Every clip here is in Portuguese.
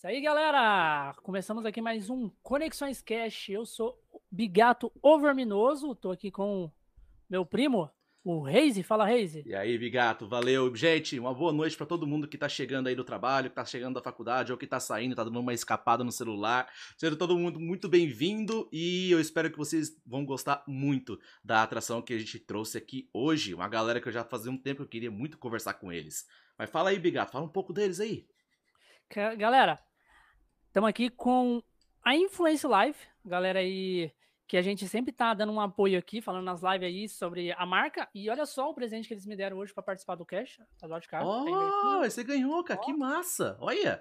Isso aí, galera! Começamos aqui mais um Conexões Cash. Eu sou Bigato Overminoso, tô aqui com meu primo, o Reise. Fala, Reise. E aí, Bigato, valeu. Gente, uma boa noite para todo mundo que tá chegando aí do trabalho, que tá chegando da faculdade ou que tá saindo, tá dando uma escapada no celular. Seja todo mundo muito bem-vindo e eu espero que vocês vão gostar muito da atração que a gente trouxe aqui hoje. Uma galera que eu já fazia um tempo que eu queria muito conversar com eles. Mas fala aí, Bigato, fala um pouco deles aí. Galera, Estamos aqui com a Influence Live, galera aí que a gente sempre tá dando um apoio aqui, falando nas lives aí sobre a marca. E olha só o presente que eles me deram hoje para participar do Cash, tá do lado de cá. Oh, você ganhou, cara, oh. que massa! Olha!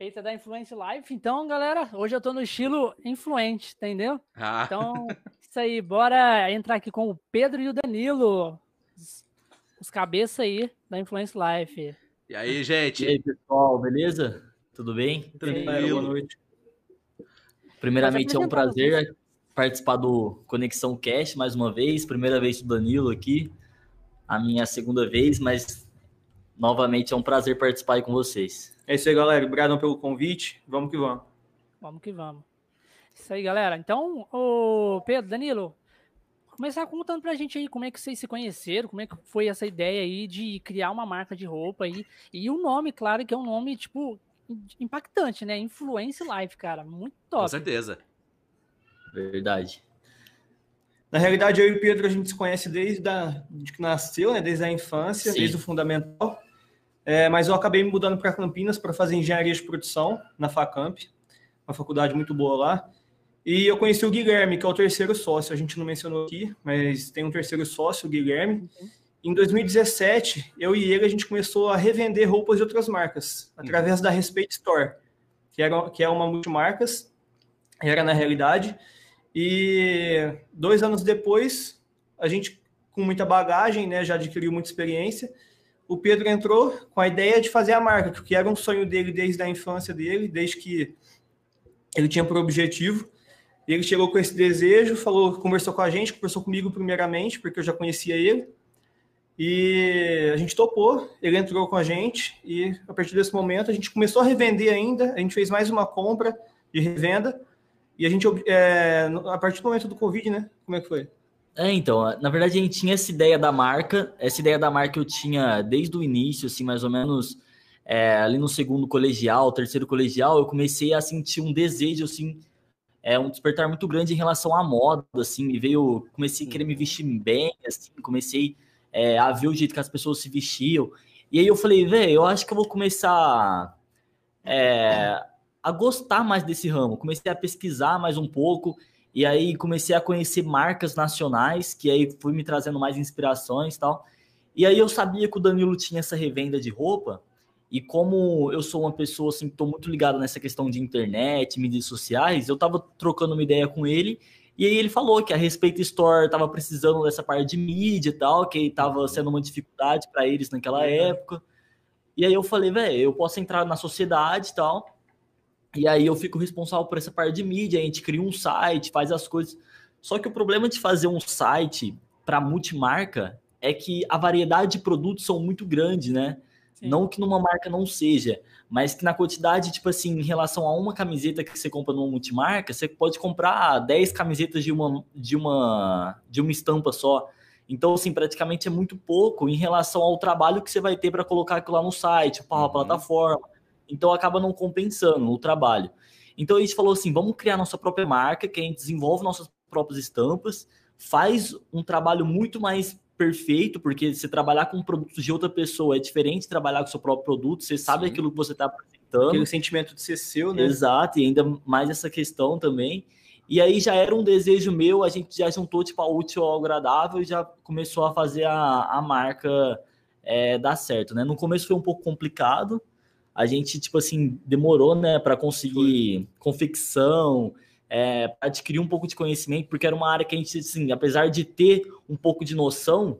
Eita, da Influence Live. Então, galera, hoje eu tô no estilo influente, entendeu? Ah. Então, isso aí, bora entrar aqui com o Pedro e o Danilo, os, os cabeças aí da Influence Live. E aí, gente? E aí, pessoal, beleza? Tudo bem? Tranquilo. Boa noite. Primeiramente, é um prazer participar do Conexão Cast mais uma vez. Primeira vez do Danilo aqui, a minha segunda vez, mas novamente é um prazer participar aí com vocês. É isso aí, galera. Obrigado pelo convite. Vamos que vamos. Vamos que vamos. Isso aí, galera. Então, o Pedro, Danilo, começar contando pra gente aí como é que vocês se conheceram, como é que foi essa ideia aí de criar uma marca de roupa aí. E o nome, claro, que é um nome, tipo, impactante, né? Influence Life, cara. Muito top. Com certeza. Verdade. Na realidade, eu e o Pedro, a gente se conhece desde a, de que nasceu, né? Desde a infância, Sim. desde o fundamental. É, mas eu acabei me mudando para Campinas para fazer engenharia de produção na Facamp, uma faculdade muito boa lá. E eu conheci o Guilherme, que é o terceiro sócio. A gente não mencionou aqui, mas tem um terceiro sócio, o Guilherme. Uhum. Em 2017, eu e ele a gente começou a revender roupas de outras marcas através da Respeito Store, que, era, que é uma multimarcas, era na realidade. E dois anos depois, a gente, com muita bagagem, né, já adquiriu muita experiência, o Pedro entrou com a ideia de fazer a marca, que era um sonho dele desde a infância dele, desde que ele tinha por objetivo. Ele chegou com esse desejo, falou, conversou com a gente, conversou comigo primeiramente, porque eu já conhecia ele. E a gente topou, ele entrou com a gente e a partir desse momento a gente começou a revender ainda, a gente fez mais uma compra de revenda e a gente, é, a partir do momento do Covid, né? Como é que foi? É, então, na verdade a gente tinha essa ideia da marca, essa ideia da marca eu tinha desde o início, assim, mais ou menos é, ali no segundo colegial, terceiro colegial, eu comecei a sentir um desejo, assim, é um despertar muito grande em relação à moda, assim, me veio, comecei a querer me vestir bem, assim, comecei é, a ver o jeito que as pessoas se vestiam. E aí eu falei, velho, eu acho que eu vou começar é, a gostar mais desse ramo. Comecei a pesquisar mais um pouco, e aí comecei a conhecer marcas nacionais, que aí fui me trazendo mais inspirações e tal. E aí eu sabia que o Danilo tinha essa revenda de roupa, e como eu sou uma pessoa assim, que estou muito ligado nessa questão de internet, mídias sociais, eu estava trocando uma ideia com ele e aí ele falou que a Respeito Store estava precisando dessa parte de mídia e tal, que estava uhum. sendo uma dificuldade para eles naquela época. E aí eu falei, velho, eu posso entrar na sociedade e tal. E aí eu fico responsável por essa parte de mídia, a gente cria um site, faz as coisas. Só que o problema de fazer um site para multimarca é que a variedade de produtos são muito grande, né? Sim. Não que numa marca não seja, mas que na quantidade, tipo assim, em relação a uma camiseta que você compra numa multimarca, você pode comprar 10 camisetas de uma, de uma, de uma estampa só. Então, assim, praticamente é muito pouco em relação ao trabalho que você vai ter para colocar aquilo lá no site, para a uhum. plataforma. Então, acaba não compensando o trabalho. Então, a gente falou assim: vamos criar nossa própria marca, que a gente desenvolve nossas próprias estampas, faz um trabalho muito mais perfeito, porque você trabalhar com produtos de outra pessoa é diferente de trabalhar com seu próprio produto, você sabe Sim. aquilo que você está apresentando. Aquele sentimento de ser seu, né? Exato, e ainda mais essa questão também. E aí já era um desejo meu, a gente já juntou tipo a útil ao agradável e já começou a fazer a, a marca é, dar certo, né? No começo foi um pouco complicado, a gente, tipo assim, demorou, né, para conseguir foi. confecção, é, adquirir um pouco de conhecimento, porque era uma área que a gente, assim, apesar de ter um pouco de noção,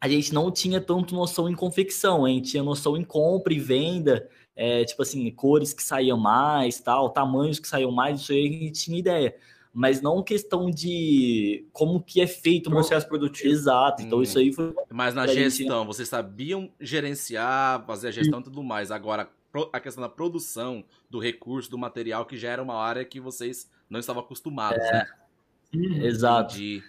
a gente não tinha tanto noção em confecção, a gente tinha noção em compra e venda, é, tipo assim, cores que saíam mais, tal, tamanhos que saíam mais, isso aí a gente tinha ideia. Mas não questão de como que é feito o processo produtivo. Exato. Então hum. isso aí foi. Mas na gestão, gente... vocês sabiam gerenciar, fazer a gestão e tudo mais. Agora, a questão da produção do recurso, do material, que já era uma área que vocês não estavam acostumados, é. né? Uhum. Exato. Entendi.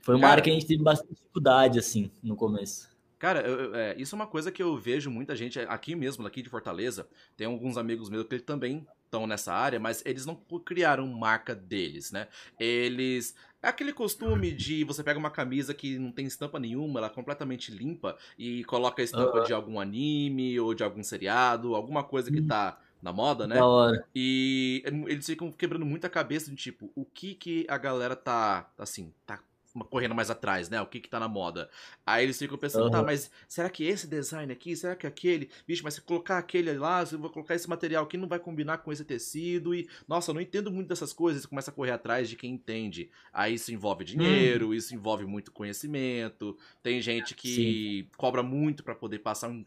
Foi uma Cara, área que a gente teve bastante dificuldade, assim, no começo. Cara, eu, é, isso é uma coisa que eu vejo muita gente aqui mesmo, aqui de Fortaleza. Tem alguns amigos meus que também estão nessa área, mas eles não criaram marca deles, né? Eles. É aquele costume de você pega uma camisa que não tem estampa nenhuma, ela é completamente limpa, e coloca a estampa uhum. de algum anime ou de algum seriado, alguma coisa que tá na moda, né? Da hora. E eles ficam quebrando muita cabeça de tipo, o que que a galera tá, assim, tá correndo mais atrás, né? O que que tá na moda. Aí eles ficam pensando, uhum. tá, mas será que esse design aqui, será que aquele? Bicho, mas se colocar aquele lá, se eu vou colocar esse material aqui, não vai combinar com esse tecido e, nossa, eu não entendo muito dessas coisas, e começa a correr atrás de quem entende. Aí isso envolve dinheiro, uhum. isso envolve muito conhecimento, tem gente que Sim. cobra muito para poder passar um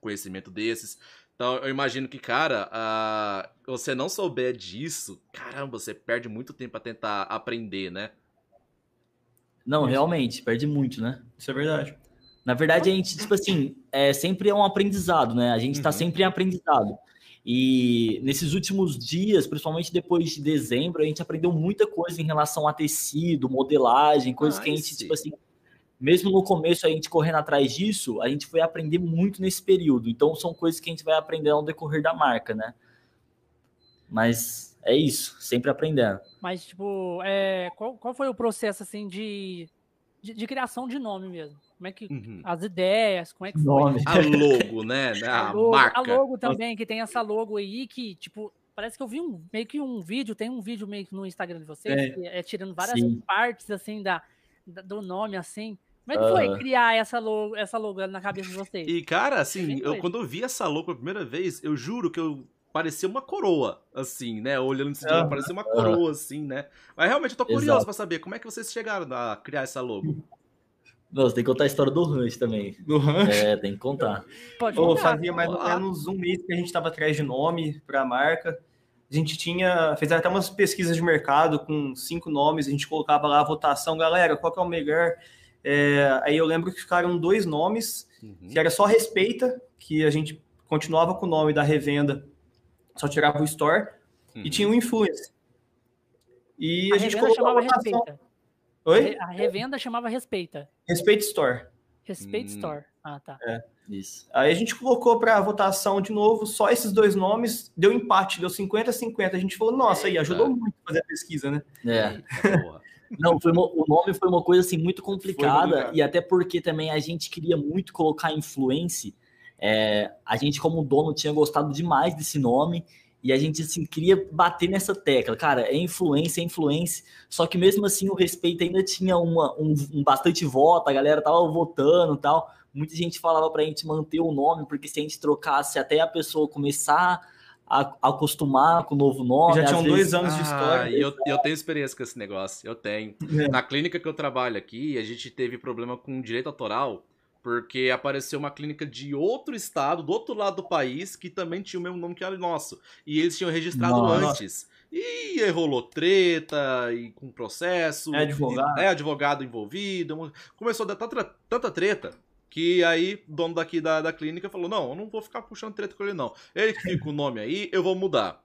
conhecimento desses. Então, eu imagino que, cara, uh, você não souber disso, caramba, você perde muito tempo a tentar aprender, né? Não, realmente, perde muito, né? Isso é verdade. Na verdade, a gente, tipo assim, é, sempre é um aprendizado, né? A gente está uhum. sempre em aprendizado. E nesses últimos dias, principalmente depois de dezembro, a gente aprendeu muita coisa em relação a tecido, modelagem, coisas que a gente, tipo assim, mesmo no começo a gente correndo atrás disso, a gente foi aprender muito nesse período. Então são coisas que a gente vai aprender ao decorrer da marca, né? Mas é isso, sempre aprendendo. Mas, tipo, é, qual, qual foi o processo, assim, de, de, de criação de nome mesmo? Como é que. Uhum. As ideias, como é que nome. foi? A logo, né? A, a logo, marca. A logo também, que tem essa logo aí que, tipo, parece que eu vi um, meio que um vídeo, tem um vídeo meio que no Instagram de vocês, é, que é tirando várias Sim. partes, assim, da, da, do nome, assim. Como é que foi criar essa logo, essa logo na cabeça de vocês? E, cara, assim, eu, quando eu vi essa logo a primeira vez, eu juro que eu parecia uma coroa, assim, né? Olhando esse dia, parecia uma coroa, assim, né? Mas realmente eu tô curioso para saber como é que vocês chegaram a criar essa logo. Não, você tem que contar a história do rancho também. Do rancho? É, tem que contar. Pode contar. Oh, fazia mais ou menos um mês que a gente estava atrás de nome para a marca. A gente tinha, fez até umas pesquisas de mercado com cinco nomes, a gente colocava lá a votação, galera, qual que é o melhor? É, aí eu lembro que ficaram dois nomes, uhum. que era só Respeita, que a gente continuava com o nome da revenda só tirava o store uhum. e tinha o influencer. E a, a gente colocou chamava Respeita. Oi? A revenda chamava Respeita. Respeita Store. Respeita hum. Store. Ah, tá. É. Isso. Aí a gente colocou para votação de novo só esses dois nomes, deu empate, deu 50-50. A gente falou, nossa, aí ajudou muito a fazer a pesquisa, né? É. Não, foi uma, o nome foi uma coisa assim muito complicada e até porque também a gente queria muito colocar influência é, a gente, como dono, tinha gostado demais desse nome e a gente assim, queria bater nessa tecla. Cara, é influência, é influência. Só que mesmo assim o respeito ainda tinha uma, um, um bastante voto, a galera tava votando tal. Muita gente falava para a gente manter o nome, porque se a gente trocasse até a pessoa começar a, acostumar com o novo nome. Já tinham dois anos de história. Ah, eu, eu tenho experiência com esse negócio, eu tenho. É. Na clínica que eu trabalho aqui, a gente teve problema com direito autoral porque apareceu uma clínica de outro estado, do outro lado do país, que também tinha o mesmo nome que era nosso. E eles tinham registrado Nossa. antes. E rolou treta, e com processo. É advogado. É advogado envolvido. Começou a dar tanta, tanta treta que aí o dono daqui da, da clínica falou: Não, eu não vou ficar puxando treta com ele, não. Ele que fica o nome aí, eu vou mudar.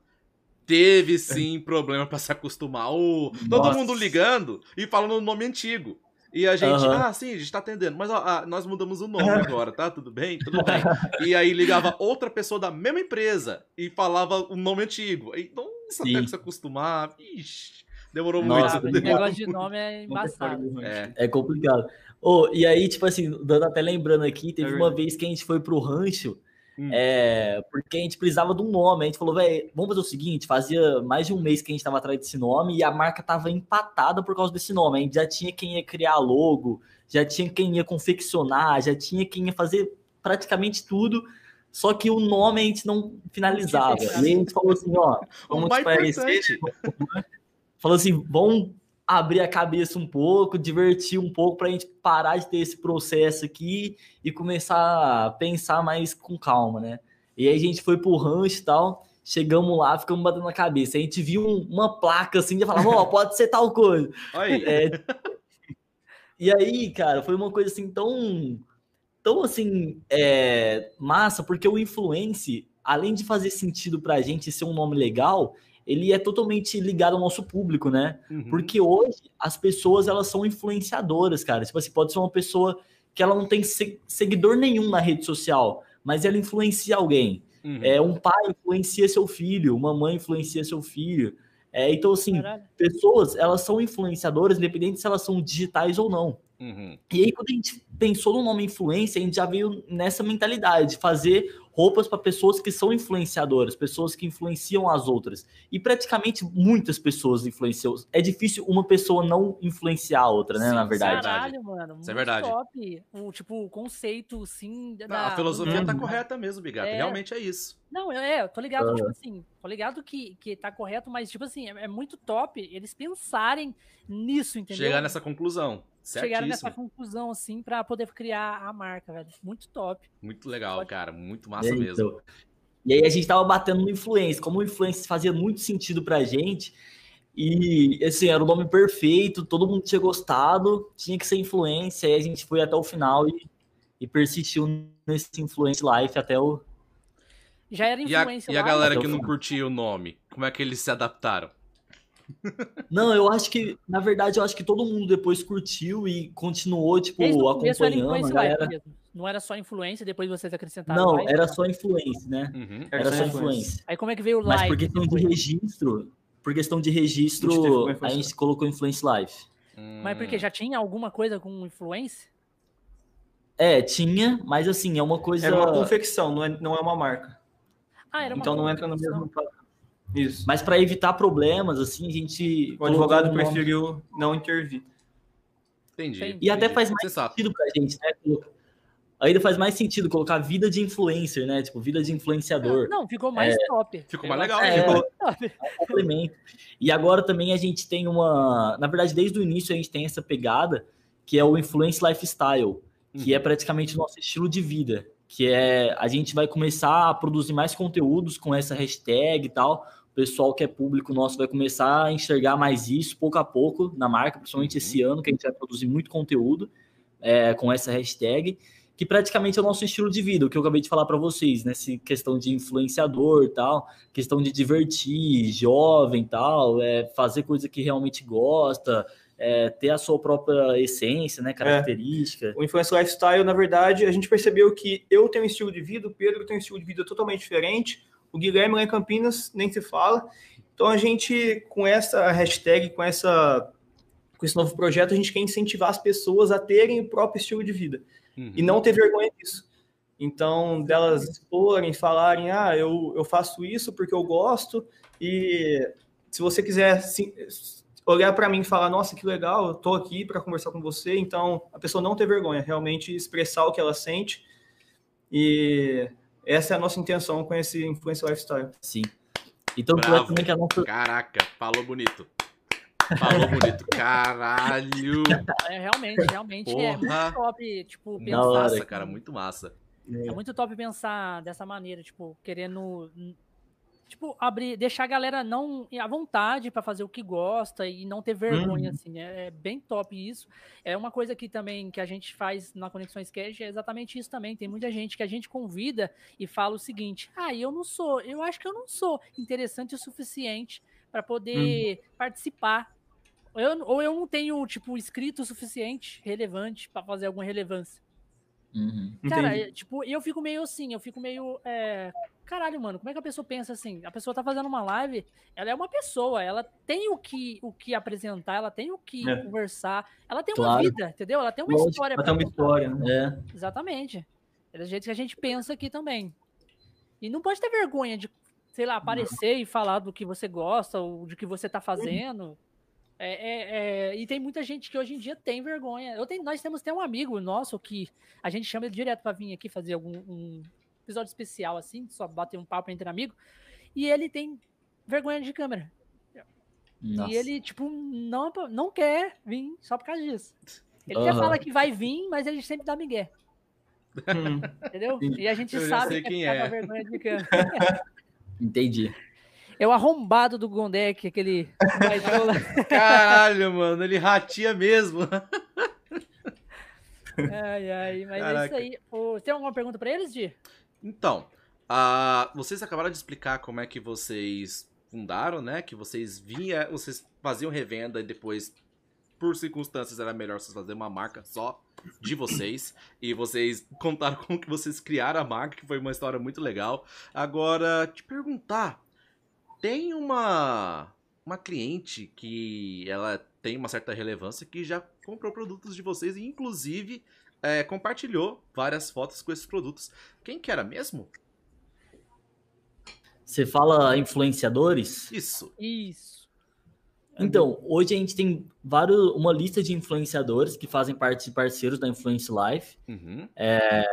Teve sim problema para se acostumar. Oh, todo mundo ligando e falando o nome antigo. E a gente, uhum. ah, sim, a gente tá atendendo, mas ó, ah, nós mudamos o nome agora, tá? Tudo bem? Tudo bem. E aí ligava outra pessoa da mesma empresa e falava o nome antigo. Nossa, sim. até se acostumar, ixi, demorou nossa, muito. O negócio de nome é embaçado. É, é complicado. Oh, e aí, tipo assim, dando até lembrando aqui, teve é uma vez que a gente foi pro rancho Hum. É, porque a gente precisava de um nome. A gente falou, velho, vamos fazer o seguinte: fazia mais de um mês que a gente estava atrás desse nome e a marca estava empatada por causa desse nome. A gente já tinha quem ia criar logo, já tinha quem ia confeccionar, já tinha quem ia fazer praticamente tudo. Só que o nome a gente não finalizava. E a gente falou assim: ó, vamos parecer. falou assim: vamos abrir a cabeça um pouco, divertir um pouco para a gente parar de ter esse processo aqui e começar a pensar mais com calma, né? E aí a gente foi pro rancho e tal, chegamos lá, ficamos batendo na cabeça. A gente viu um, uma placa assim, já falava, ó, oh, pode ser tal coisa. É, e aí, cara, foi uma coisa assim tão tão assim, é, massa, porque o influence, além de fazer sentido pra gente ser um nome legal, ele é totalmente ligado ao nosso público, né? Uhum. Porque hoje as pessoas elas são influenciadoras, cara. Tipo assim, pode ser uma pessoa que ela não tem seguidor nenhum na rede social, mas ela influencia alguém. Uhum. É, um pai influencia seu filho, uma mãe influencia seu filho. É, então, assim, Caralho. pessoas, elas são influenciadoras, independente se elas são digitais ou não. Uhum. E aí, quando a gente pensou no nome influência, a gente já veio nessa mentalidade de fazer roupas para pessoas que são influenciadoras, pessoas que influenciam as outras. E praticamente muitas pessoas influenciam. É difícil uma pessoa não influenciar a outra, né? Sim, na verdade. Caralho, mano. Isso é verdade. Top. O, tipo, o conceito, sim. Da... a filosofia tá correta mesmo, Bigato. É... Realmente é isso. Não, é, eu tô ligado, tipo assim, tô ligado que, que tá correto, mas, tipo assim, é, é muito top eles pensarem nisso, entendeu? Chegar nessa conclusão. Chegaram nessa conclusão, assim, para poder criar a marca, velho. Muito top. Muito legal, Pode... cara. Muito massa é, mesmo. Então. E aí a gente tava batendo no influência. Como o influência fazia muito sentido pra gente. E, assim, era o nome perfeito, todo mundo tinha gostado, tinha que ser influência. Aí a gente foi até o final e, e persistiu nesse influence life até o. Já era influência. E a, e a galera que não curtia o nome, como é que eles se adaptaram? Não, eu acho que, na verdade, eu acho que todo mundo depois curtiu e continuou, tipo, acompanhando a galera. Não era só influência, depois vocês acrescentaram. Não, era só influência, né? Uhum. Era, era só influência. Aí como é que veio o live? Mas por questão de registro, por questão de registro, a gente, a gente colocou influence live. Hum. Mas porque já tinha alguma coisa com influência? É, tinha, mas assim, é uma coisa. Era uma confecção, não é, não é uma marca. Ah, era uma Então não entra no mesmo isso. Mas para evitar problemas, assim, a gente. O advogado preferiu não intervir. Entendi. E entendi. até faz mais Você sentido para a gente, né? Ainda faz mais sentido colocar vida de influencer, né? Tipo, vida de influenciador. Não, ficou mais é, top. Ficou mais legal. É, ficou... É complemento. E agora também a gente tem uma. Na verdade, desde o início a gente tem essa pegada que é o influence lifestyle, que uhum. é praticamente o nosso estilo de vida. Que é a gente vai começar a produzir mais conteúdos com essa hashtag e tal pessoal que é público nosso vai começar a enxergar mais isso pouco a pouco na marca, principalmente esse uhum. ano, que a gente vai produzir muito conteúdo é, com essa hashtag, que praticamente é o nosso estilo de vida, o que eu acabei de falar para vocês, nessa né? questão de influenciador tal, questão de divertir, jovem tal, é, fazer coisa que realmente gosta, é, ter a sua própria essência, né, característica. É. O Influencer Lifestyle, na verdade, a gente percebeu que eu tenho um estilo de vida, o Pedro tem um estilo de vida totalmente diferente, o Guilherme lá em Campinas nem se fala. Então a gente, com essa hashtag, com, essa, com esse novo projeto, a gente quer incentivar as pessoas a terem o próprio estilo de vida uhum. e não ter vergonha disso. Então, delas exporem, falarem, ah, eu, eu faço isso porque eu gosto, e se você quiser sim, olhar para mim e falar, nossa, que legal, eu tô aqui para conversar com você, então a pessoa não ter vergonha, realmente expressar o que ela sente e essa é a nossa intenção com esse Influencer Lifestyle. Sim. Então, Bravo. também que a nossa... Caraca, falou bonito. Falou bonito. Caralho. É, realmente, realmente é Porra. é muito top, tipo, pensar. Nossa, assim, cara, muito massa. É muito top pensar dessa maneira, tipo, querendo tipo, abrir, deixar a galera não à vontade para fazer o que gosta e não ter vergonha, uhum. assim. É, é, bem top isso. É uma coisa que também que a gente faz na Conexões Cash é exatamente isso também. Tem muita gente que a gente convida e fala o seguinte: ah, eu não sou, eu acho que eu não sou interessante o suficiente para poder uhum. participar. Eu, ou eu não tenho, tipo, escrito o suficiente, relevante, para fazer alguma relevância. Uhum. Cara, é, tipo, eu fico meio assim, eu fico meio. É, caralho, mano, como é que a pessoa pensa assim? A pessoa tá fazendo uma live, ela é uma pessoa, ela tem o que, o que apresentar, ela tem o que é. conversar, ela tem claro. uma vida, entendeu? Ela tem uma Lógico, história. Ela tem uma história, né? É. Exatamente. É do jeito que a gente pensa aqui também. E não pode ter vergonha de, sei lá, aparecer não. e falar do que você gosta ou do que você tá fazendo. É, é, é, e tem muita gente que hoje em dia tem vergonha. Eu tenho, nós temos até um amigo nosso que a gente chama ele direto para vir aqui fazer algum um episódio especial assim, só bater um papo entre amigos. E ele tem vergonha de câmera. Nossa. E ele, tipo, não, não quer vir só por causa disso. Ele uhum. já fala que vai vir, mas ele sempre dá migué. Hum. Entendeu? E a gente Eu sabe que é vergonha de câmera. Entendi. É o arrombado do Gondek, aquele. Caralho, mano, ele ratia mesmo. Ai, ai, mas Caraca. é isso aí. Ô, tem alguma pergunta para eles, Di? Então, uh, vocês acabaram de explicar como é que vocês fundaram, né? Que vocês vinham, vocês faziam revenda e depois, por circunstâncias, era melhor vocês fazerem uma marca só de vocês. e vocês contaram como que vocês criaram a marca, que foi uma história muito legal. Agora, te perguntar, tem uma uma cliente que ela tem uma certa relevância que já comprou produtos de vocês e inclusive é, compartilhou várias fotos com esses produtos. Quem que era mesmo? Você fala influenciadores? Isso. Isso. Então, hoje a gente tem vários, uma lista de influenciadores que fazem parte de parceiros da Influence Life. Uhum. É,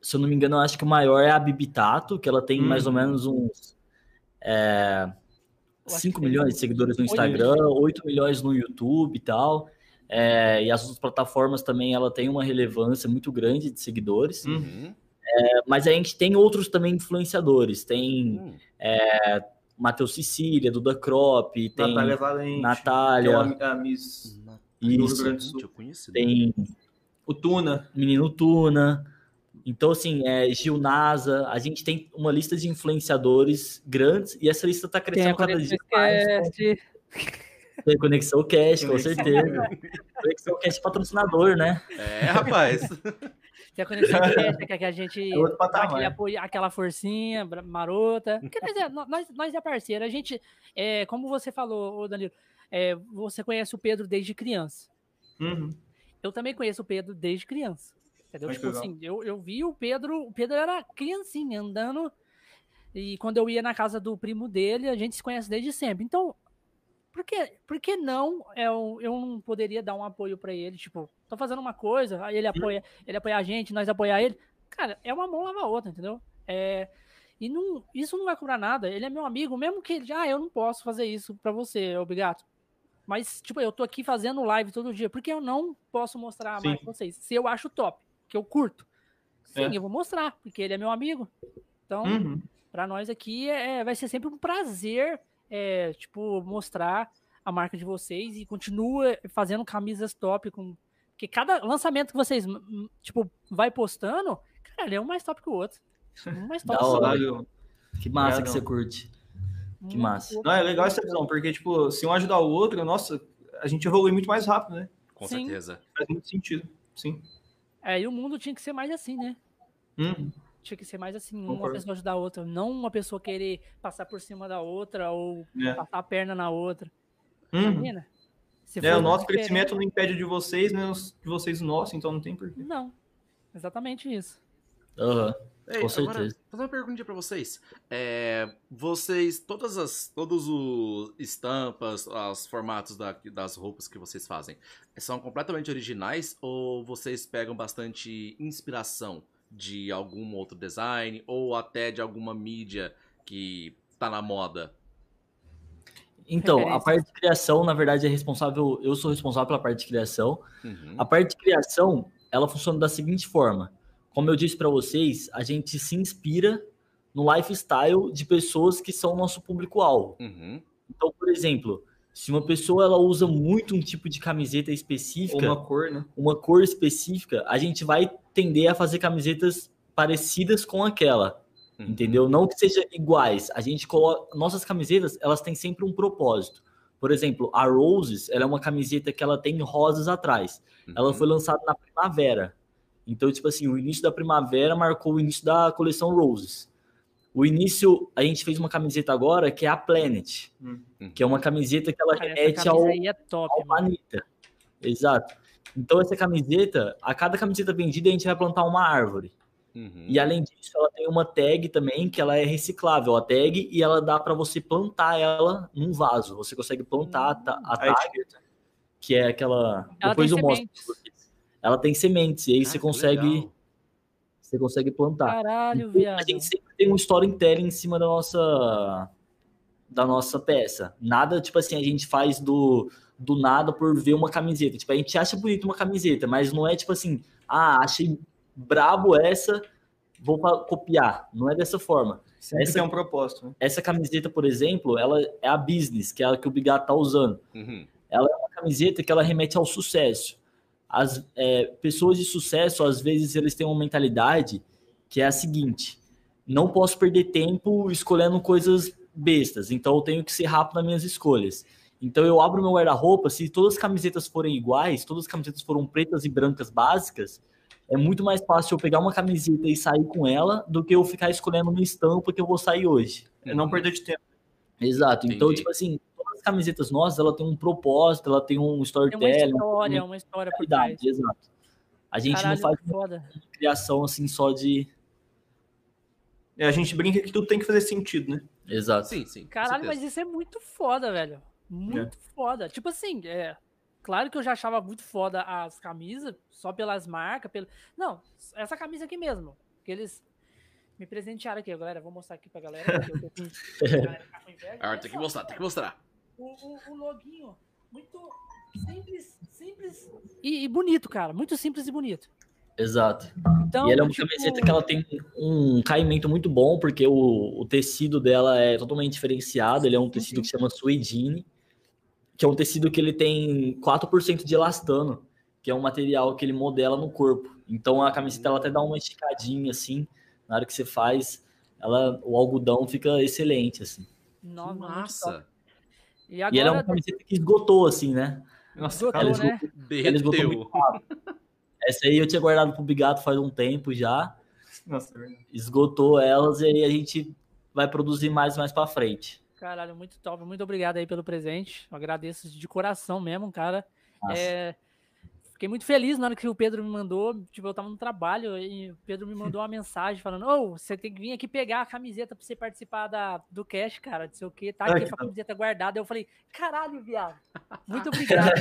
se eu não me engano, eu acho que o maior é a Bibitato, que ela tem uhum. mais ou menos uns é, 5 milhões de seguidores no Instagram, 8 milhões no YouTube e tal. É, e as outras plataformas também ela tem uma relevância muito grande de seguidores. Uhum. É, mas a gente tem outros também influenciadores. Tem hum. é, Matheus Cecília, Duda Crop, tem Natália Valente, Natália, é a, a Miss isso, tem o Tuna, menino Tuna. Então, assim, é Gil Nasa, a gente tem uma lista de influenciadores grandes e essa lista está crescendo cada dia mais. Tem Conexão Cash, com certeza. Conexão Cash patrocinador, né? É, rapaz. Tem a conexão direta, que a gente é dá aquele apoio, aquela forcinha marota. Nós é, nós, nós é parceiro. A gente, é, como você falou, Danilo, é, você conhece o Pedro desde criança. Uhum. Eu também conheço o Pedro desde criança. Entendeu? tipo assim, eu, eu vi o Pedro, o Pedro era criancinha andando. E quando eu ia na casa do primo dele, a gente se conhece desde sempre. Então, por que, por que não eu, eu não poderia dar um apoio para ele? Tipo, tô fazendo uma coisa, aí ele apoia, ele apoia a gente, nós apoiar ele. Cara, é uma mão lava a outra, entendeu? É, e não, isso não vai cobrar nada. Ele é meu amigo, mesmo que já ah, eu não posso fazer isso para você, obrigado. Mas, tipo, eu tô aqui fazendo live todo dia, porque eu não posso mostrar mais pra vocês. Se eu acho top, que eu curto, sim, é. eu vou mostrar, porque ele é meu amigo. Então, uhum. para nós aqui, é, é, vai ser sempre um prazer é, tipo, mostrar a marca de vocês e continua fazendo camisas top com. Porque cada lançamento que vocês, tipo, vai postando, cara, ele é um mais top que o outro. Um mais top. da hora. Que massa que você curte. Que massa. Não, é legal essa visão, porque, tipo, se um ajudar o outro, nossa, a gente evolui muito mais rápido, né? Com sim. certeza. Faz muito sentido, sim. É, e o mundo tinha que ser mais assim, né? Hum tinha que ser mais assim, Concordo. uma pessoa ajudar a outra, não uma pessoa querer passar por cima da outra ou é. passar a perna na outra. Uhum. é, o nosso crescimento não impede de vocês, né? De vocês o nosso, então não tem porquê. Não. Exatamente isso. Uhum. Ei, Com certeza. Agora, fazer uma perguntinha para vocês. É, vocês, todas as, todos os estampas, os formatos da, das roupas que vocês fazem, são completamente originais ou vocês pegam bastante inspiração de algum outro design ou até de alguma mídia que está na moda? Então, a parte de criação, na verdade, é responsável. Eu sou responsável pela parte de criação. Uhum. A parte de criação, ela funciona da seguinte forma: como eu disse para vocês, a gente se inspira no lifestyle de pessoas que são nosso público-alvo. Uhum. Então, por exemplo, se uma pessoa ela usa muito um tipo de camiseta específica, uma cor, né? Uma cor específica, a gente vai tender a fazer camisetas parecidas com aquela. Uhum. Entendeu? Não que sejam iguais. A gente coloca nossas camisetas, elas têm sempre um propósito. Por exemplo, a Roses, ela é uma camiseta que ela tem rosas atrás. Uhum. Ela foi lançada na primavera. Então, tipo assim, o início da primavera marcou o início da coleção Roses. O início, a gente fez uma camiseta agora que é a Planet, uhum. que é uma camiseta que ela remete ao, é top, ao planeta. Exato. Então, essa camiseta, a cada camiseta vendida, a gente vai plantar uma árvore. Uhum. E além disso, ela tem uma tag também que ela é reciclável, a tag, e ela dá para você plantar ela num vaso. Você consegue plantar uhum. a, tag, que é aquela. Ela Depois eu mostro. Ela tem sementes, e aí ah, você consegue. Legal você consegue plantar. Caralho, então, viado. A gente sempre tem um storytelling em cima da nossa da nossa peça. Nada, tipo assim, a gente faz do, do nada por ver uma camiseta. Tipo, a gente acha bonita uma camiseta, mas não é tipo assim, ah, achei brabo essa, vou copiar. Não é dessa forma. Sempre essa, tem um propósito. Né? Essa camiseta, por exemplo, ela é a business, que é a que o Bigato tá usando. Uhum. Ela é uma camiseta que ela remete ao sucesso. As é, pessoas de sucesso, às vezes, eles têm uma mentalidade que é a seguinte: não posso perder tempo escolhendo coisas bestas, então eu tenho que ser rápido nas minhas escolhas. Então eu abro meu guarda-roupa, se todas as camisetas forem iguais, todas as camisetas foram pretas e brancas básicas, é muito mais fácil eu pegar uma camiseta e sair com ela do que eu ficar escolhendo uma estampa que eu vou sair hoje. É não perder de tempo. Exato. Então, Entendi. Então, tipo assim, as camisetas nossas, ela tem um propósito, ela tem um storytelling. Tem uma história, uma história por trás. Exato. A gente Caralho, não faz foda. criação assim só de é, a gente brinca que tudo tem que fazer sentido, né? Exato. Sim, sim. Caralho, mas isso é muito foda, velho. Muito é. foda. Tipo assim, é. Claro que eu já achava muito foda as camisas, só pelas marcas, pelo. Não, essa camisa aqui mesmo. Que eles me presentearam aqui, galera. Vou mostrar aqui pra galera. eu tô com... ah, tem que mostrar, tem que mostrar. O, o, o loginho, muito simples, simples e, e bonito, cara. Muito simples e bonito. Exato. Então, e ela é uma tipo... camiseta que ela tem um caimento muito bom, porque o, o tecido dela é totalmente diferenciado. Ele é um tecido que chama suedine, que é um tecido que ele tem 4% de elastano, que é um material que ele modela no corpo. Então a camiseta ela até dá uma esticadinha assim, na hora que você faz, ela, o algodão fica excelente assim. Nossa. E, agora... e ela é uma camiseta que esgotou assim, né? Nossa, esgotou, ela esgotou, né? Ela esgotou essa aí eu tinha guardado pro Bigato faz um tempo já. Nossa, esgotou elas e aí a gente vai produzir mais mais para frente. Caralho, muito top. Muito obrigado aí pelo presente. Eu agradeço de coração mesmo, cara. É, fiquei muito feliz na hora que o Pedro me mandou. Tipo, eu tava no trabalho e o Pedro me mandou uma mensagem falando: Ô, oh, você tem que vir aqui pegar a camiseta pra você participar da, do cash, cara. Não sei o que. Tá aqui a camiseta guardada. Eu falei: caralho, viado. Muito obrigado.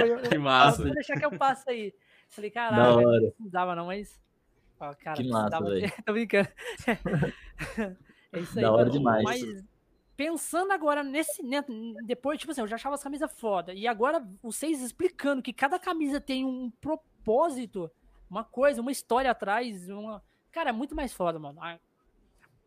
eu, que massa. Vou deixar que eu passe aí. Falei, caralho, não precisava não, mas. Oh, cara, que massa, velho. Tô brincando. é isso aí. Da hora mano. demais. Mas pensando agora nesse. Né, depois, tipo assim, eu já achava as camisas foda. E agora vocês explicando que cada camisa tem um propósito, uma coisa, uma história atrás. Uma... Cara, é muito mais foda, mano.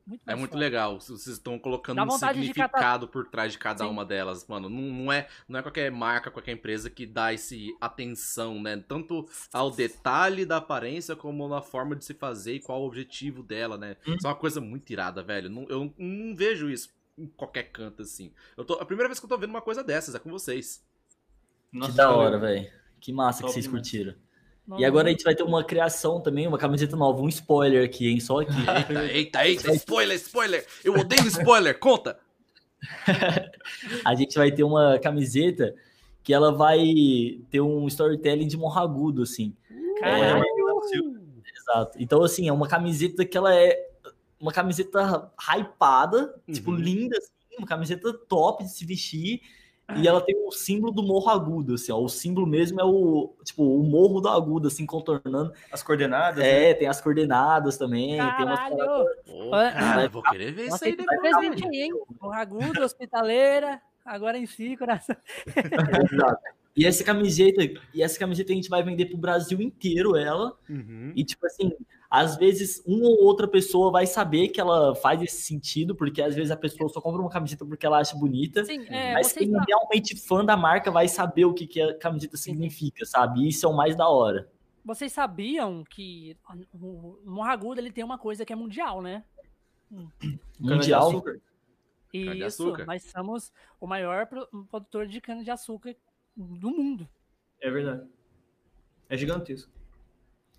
Muito é muito foda. legal. Vocês estão colocando um significado por trás de cada Sim. uma delas, mano. Não, não, é, não é qualquer marca, qualquer empresa que dá esse atenção, né? Tanto ao detalhe da aparência como na forma de se fazer e qual o objetivo dela, né? Hum. Isso é uma coisa muito irada, velho. Não, eu não vejo isso em qualquer canto, assim. Eu tô, a primeira vez que eu tô vendo uma coisa dessas é com vocês. Nossa, que da hora, velho. Que massa que vocês curtiram. E agora a gente vai ter uma criação também, uma camiseta nova, um spoiler aqui, hein? Só aqui. Eita, eita, eita, spoiler, spoiler! Eu odeio spoiler, conta! a gente vai ter uma camiseta que ela vai ter um storytelling de morragudo, assim. Caralho! É, exato. Então, assim, é uma camiseta que ela é uma camiseta hypada, tipo, uhum. tipo, linda, assim, uma camiseta top de se vestir e ela tem o símbolo do morro agudo, assim, ó. O símbolo mesmo é o, tipo, o morro do agudo, assim, contornando. As coordenadas? É, né? tem as coordenadas também. Caralho! Tem umas... oh, cara, vou querer ver isso aí depois. hein? Morro agudo, hospitaleira, agora em si, coração. Exato. E essa camiseta, e essa camiseta a gente vai vender pro Brasil inteiro ela. Uhum. E tipo assim, às vezes uma ou outra pessoa vai saber que ela faz esse sentido, porque às vezes a pessoa só compra uma camiseta porque ela acha bonita. Sim, é, mas quem é realmente fã da marca vai saber o que, que a camiseta significa, sabe? E isso é o mais da hora. Vocês sabiam que o Morragudo ele tem uma coisa que é mundial, né? Mundial? Isso, nós somos o maior produtor de cana-de-açúcar do mundo. É verdade. É gigantesco.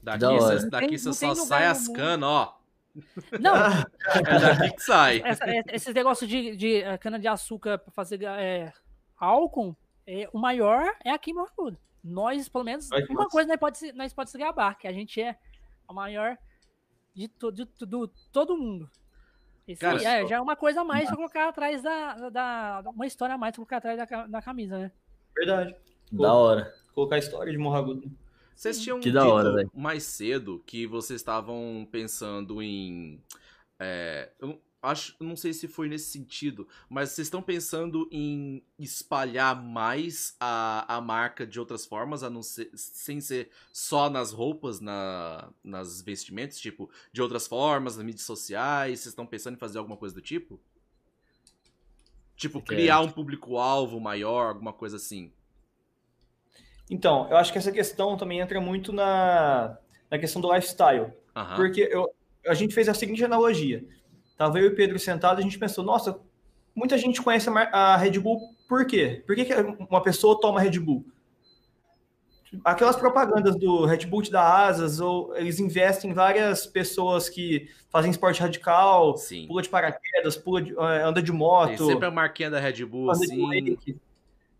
Daqui você, daqui você só sai as canas, ó. Não. é daqui que sai. Essa, esses negócios de, de eh, cana-de-açúcar para fazer é, álcool, é, o maior é aqui em Morro Nós, pelo menos, Vai, uma coisa nós pode, nós pode se gabar, que a gente é a maior de, to, de, de, de todo mundo. Isso Cara, é, já é uma coisa a mais pra colocar atrás da, da. Uma história a mais pra colocar atrás da, da camisa, né? Verdade. Da hora. Colocar a história de Morragudo. Vocês tinham que dito hora, mais cedo que vocês estavam pensando em. É, eu acho, não sei se foi nesse sentido, mas vocês estão pensando em espalhar mais a, a marca de outras formas, a não ser, sem ser só nas roupas, na, nas vestimentas, tipo, de outras formas, nas mídias sociais? Vocês estão pensando em fazer alguma coisa do tipo? Tipo, criar um público-alvo maior, alguma coisa assim. Então, eu acho que essa questão também entra muito na, na questão do lifestyle. Uhum. Porque eu, a gente fez a seguinte analogia. Tava eu e o Pedro sentado, a gente pensou, nossa, muita gente conhece a Red Bull por quê? Por que, que uma pessoa toma Red Bull? Aquelas propagandas do Red Bull da Asas, ou eles investem em várias pessoas que fazem esporte radical, Sim. pula de paraquedas, pula de, eh, anda de moto. Tem sempre a marquinha da Red Bull, assim.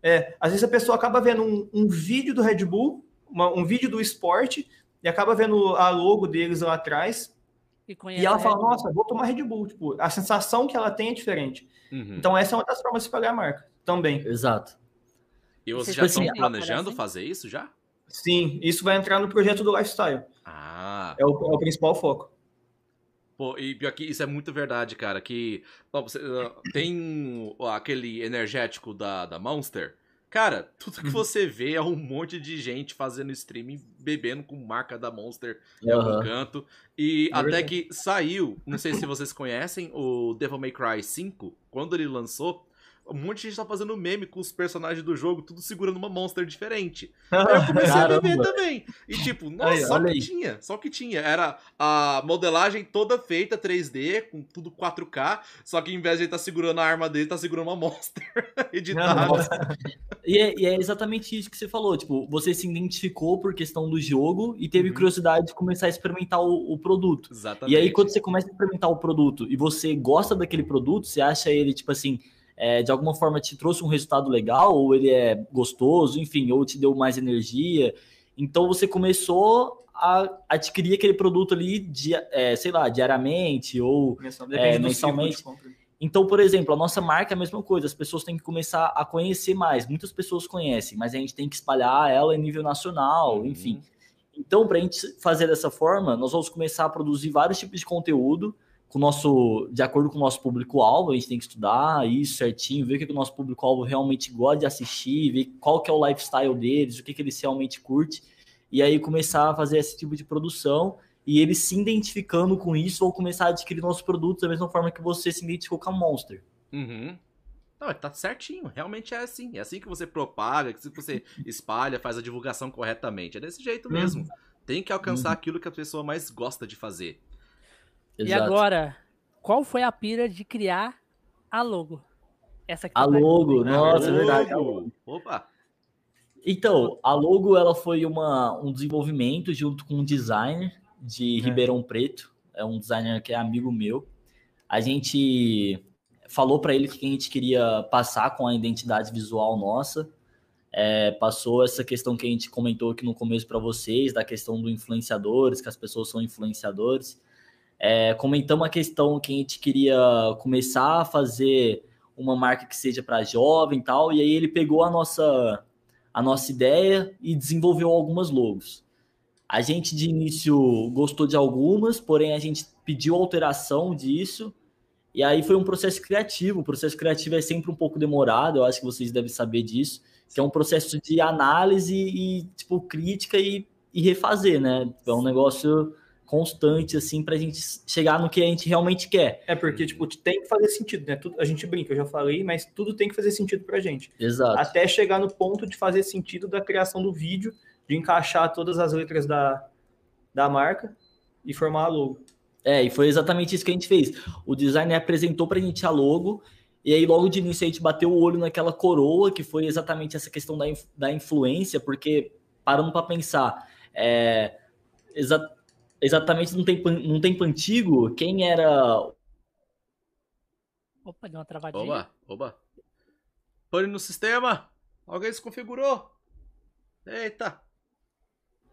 É, às vezes a pessoa acaba vendo um, um vídeo do Red Bull, uma, um vídeo do esporte, e acaba vendo a logo deles lá atrás, e, e ela fala, nossa, vou tomar Red Bull. Tipo, a sensação que ela tem é diferente. Uhum. Então, essa é uma das formas de pagar a marca também. Exato. E vocês já estão planejando fazer isso já? Sim, isso vai entrar no projeto do lifestyle. Ah. É o, é o principal foco. Pô, e pior que isso é muito verdade, cara. Que ó, você, tem aquele energético da, da Monster. Cara, tudo que uhum. você vê é um monte de gente fazendo streaming, bebendo com marca da Monster em uhum. algum canto. E é até que saiu, não sei se vocês conhecem, o Devil May Cry 5, quando ele lançou, um monte de gente tá fazendo meme com os personagens do jogo, tudo segurando uma monster diferente. Aí eu comecei Caramba. a beber também. E tipo, nossa, aí, só que aí. tinha, só que tinha. Era a modelagem toda feita 3D, com tudo 4K, só que em vez de ele tá segurando a arma dele, tá segurando uma monster editada. e, é, e é exatamente isso que você falou, tipo, você se identificou por questão do jogo e teve uhum. curiosidade de começar a experimentar o, o produto. Exatamente. E aí quando você começa a experimentar o produto e você gosta daquele produto, você acha ele, tipo assim, é, de alguma forma te trouxe um resultado legal, ou ele é gostoso, enfim, ou te deu mais energia. Então você começou a adquirir aquele produto ali, dia, é, sei lá, diariamente ou é, mensalmente. Então, por exemplo, a nossa marca é a mesma coisa, as pessoas têm que começar a conhecer mais. Muitas pessoas conhecem, mas a gente tem que espalhar ela em nível nacional, uhum. enfim. Então, para a gente fazer dessa forma, nós vamos começar a produzir vários tipos de conteúdo com nosso, de acordo com o nosso público-alvo, a gente tem que estudar isso certinho, ver o que, o nosso público-alvo realmente gosta de assistir, ver qual que é o lifestyle deles, o que, que eles realmente curte, e aí começar a fazer esse tipo de produção e eles se identificando com isso ou começar a adquirir nossos produtos da mesma forma que você se identificou com a Monster. Uhum. Não, tá certinho, realmente é assim. É assim que você propaga, que você espalha, faz a divulgação corretamente. É desse jeito mesmo. Uhum. Tem que alcançar uhum. aquilo que a pessoa mais gosta de fazer. Exato. E agora, qual foi a pira de criar a logo? Essa aqui a logo, nossa, é verdade. Opa! Então, a logo ela foi uma, um desenvolvimento junto com um designer de é. Ribeirão Preto, é um designer que é amigo meu. A gente falou para ele que a gente queria passar com a identidade visual nossa. É, passou essa questão que a gente comentou aqui no começo para vocês, da questão do influenciadores, que as pessoas são influenciadores. É, comentamos a questão que a gente queria começar a fazer uma marca que seja para jovem e tal, e aí ele pegou a nossa, a nossa ideia e desenvolveu algumas logos. A gente de início gostou de algumas, porém a gente pediu alteração disso, e aí foi um processo criativo. O processo criativo é sempre um pouco demorado, eu acho que vocês devem saber disso, que é um processo de análise e tipo crítica e, e refazer, né? É um negócio constante, assim, pra gente chegar no que a gente realmente quer. É porque, tipo, tem que fazer sentido, né? Tudo, a gente brinca, eu já falei, mas tudo tem que fazer sentido pra gente. Exato. Até chegar no ponto de fazer sentido da criação do vídeo, de encaixar todas as letras da, da marca e formar a logo. É, e foi exatamente isso que a gente fez. O designer apresentou pra gente a logo, e aí logo de início a gente bateu o olho naquela coroa, que foi exatamente essa questão da, da influência, porque parando para pensar, é, exatamente num tempo, num tempo antigo, quem era. Opa, deu uma travadinha. Oba, oba. Pane no sistema! Alguém se configurou? Eita!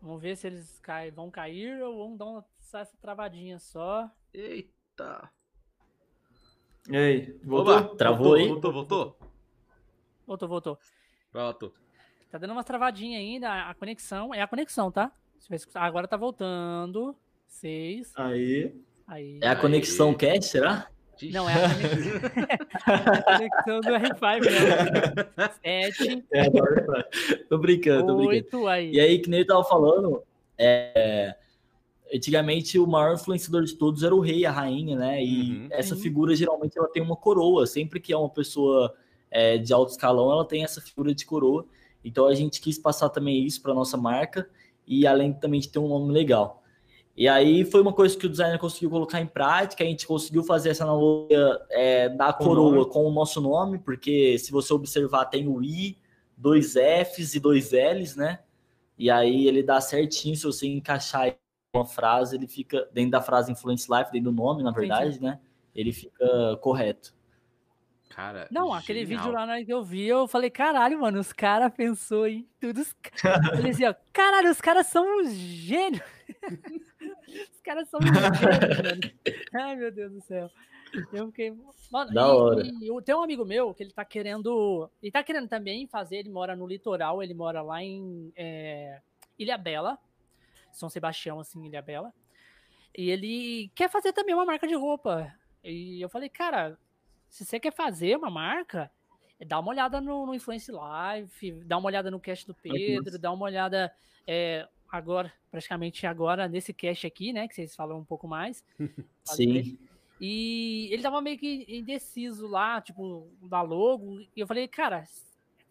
Vamos ver se eles cai, vão cair ou vão dar uma, essa travadinha só. Eita! E aí, voltou? Oba, Travou voltou, aí? Voltou, voltou. Voltou, voltou. Pronto. Tá dando uma travadinha ainda, a conexão. É a conexão, tá? Agora tá voltando. Seis. Aí. Aí. É a conexão Cat, será? Não, é a conexão do R5, né? Sete. É, tô brincando, tô brincando. Oito aí. E aí, que nem eu tava falando, é, antigamente o maior influenciador de todos era o rei, a rainha, né? E uhum. essa figura geralmente ela tem uma coroa. Sempre que é uma pessoa é, de alto escalão, ela tem essa figura de coroa. Então a gente quis passar também isso para nossa marca e além também de ter um nome legal. E aí foi uma coisa que o designer conseguiu colocar em prática, a gente conseguiu fazer essa analogia é, da coroa com o nosso nome, porque se você observar tem o I, dois Fs e dois Ls, né? E aí ele dá certinho se você encaixar uma frase, ele fica dentro da frase Influence Life, dentro do nome, na verdade, Entendi. né? Ele fica correto. Cara, não, genial. aquele vídeo lá que eu vi, eu falei, caralho, mano, os caras pensou em tudo. Os... Ele dizia, caralho, os caras são uns gênios. os caras são uns gênios, mano. Ai, meu Deus do céu. Eu fiquei. Mano, da e, hora. E, tem um amigo meu que ele tá querendo. Ele tá querendo também fazer, ele mora no litoral, ele mora lá em é, Ilha Bela. São Sebastião, assim, Ilha Bela. E ele quer fazer também uma marca de roupa. E eu falei, cara, se você quer fazer uma marca, dá uma olhada no, no Influence Live, dá uma olhada no cast do Pedro, dá uma olhada é, agora, praticamente agora, nesse cast aqui, né? Que vocês falam um pouco mais. Sim. E ele tava meio que indeciso lá, tipo, da logo. E eu falei, cara,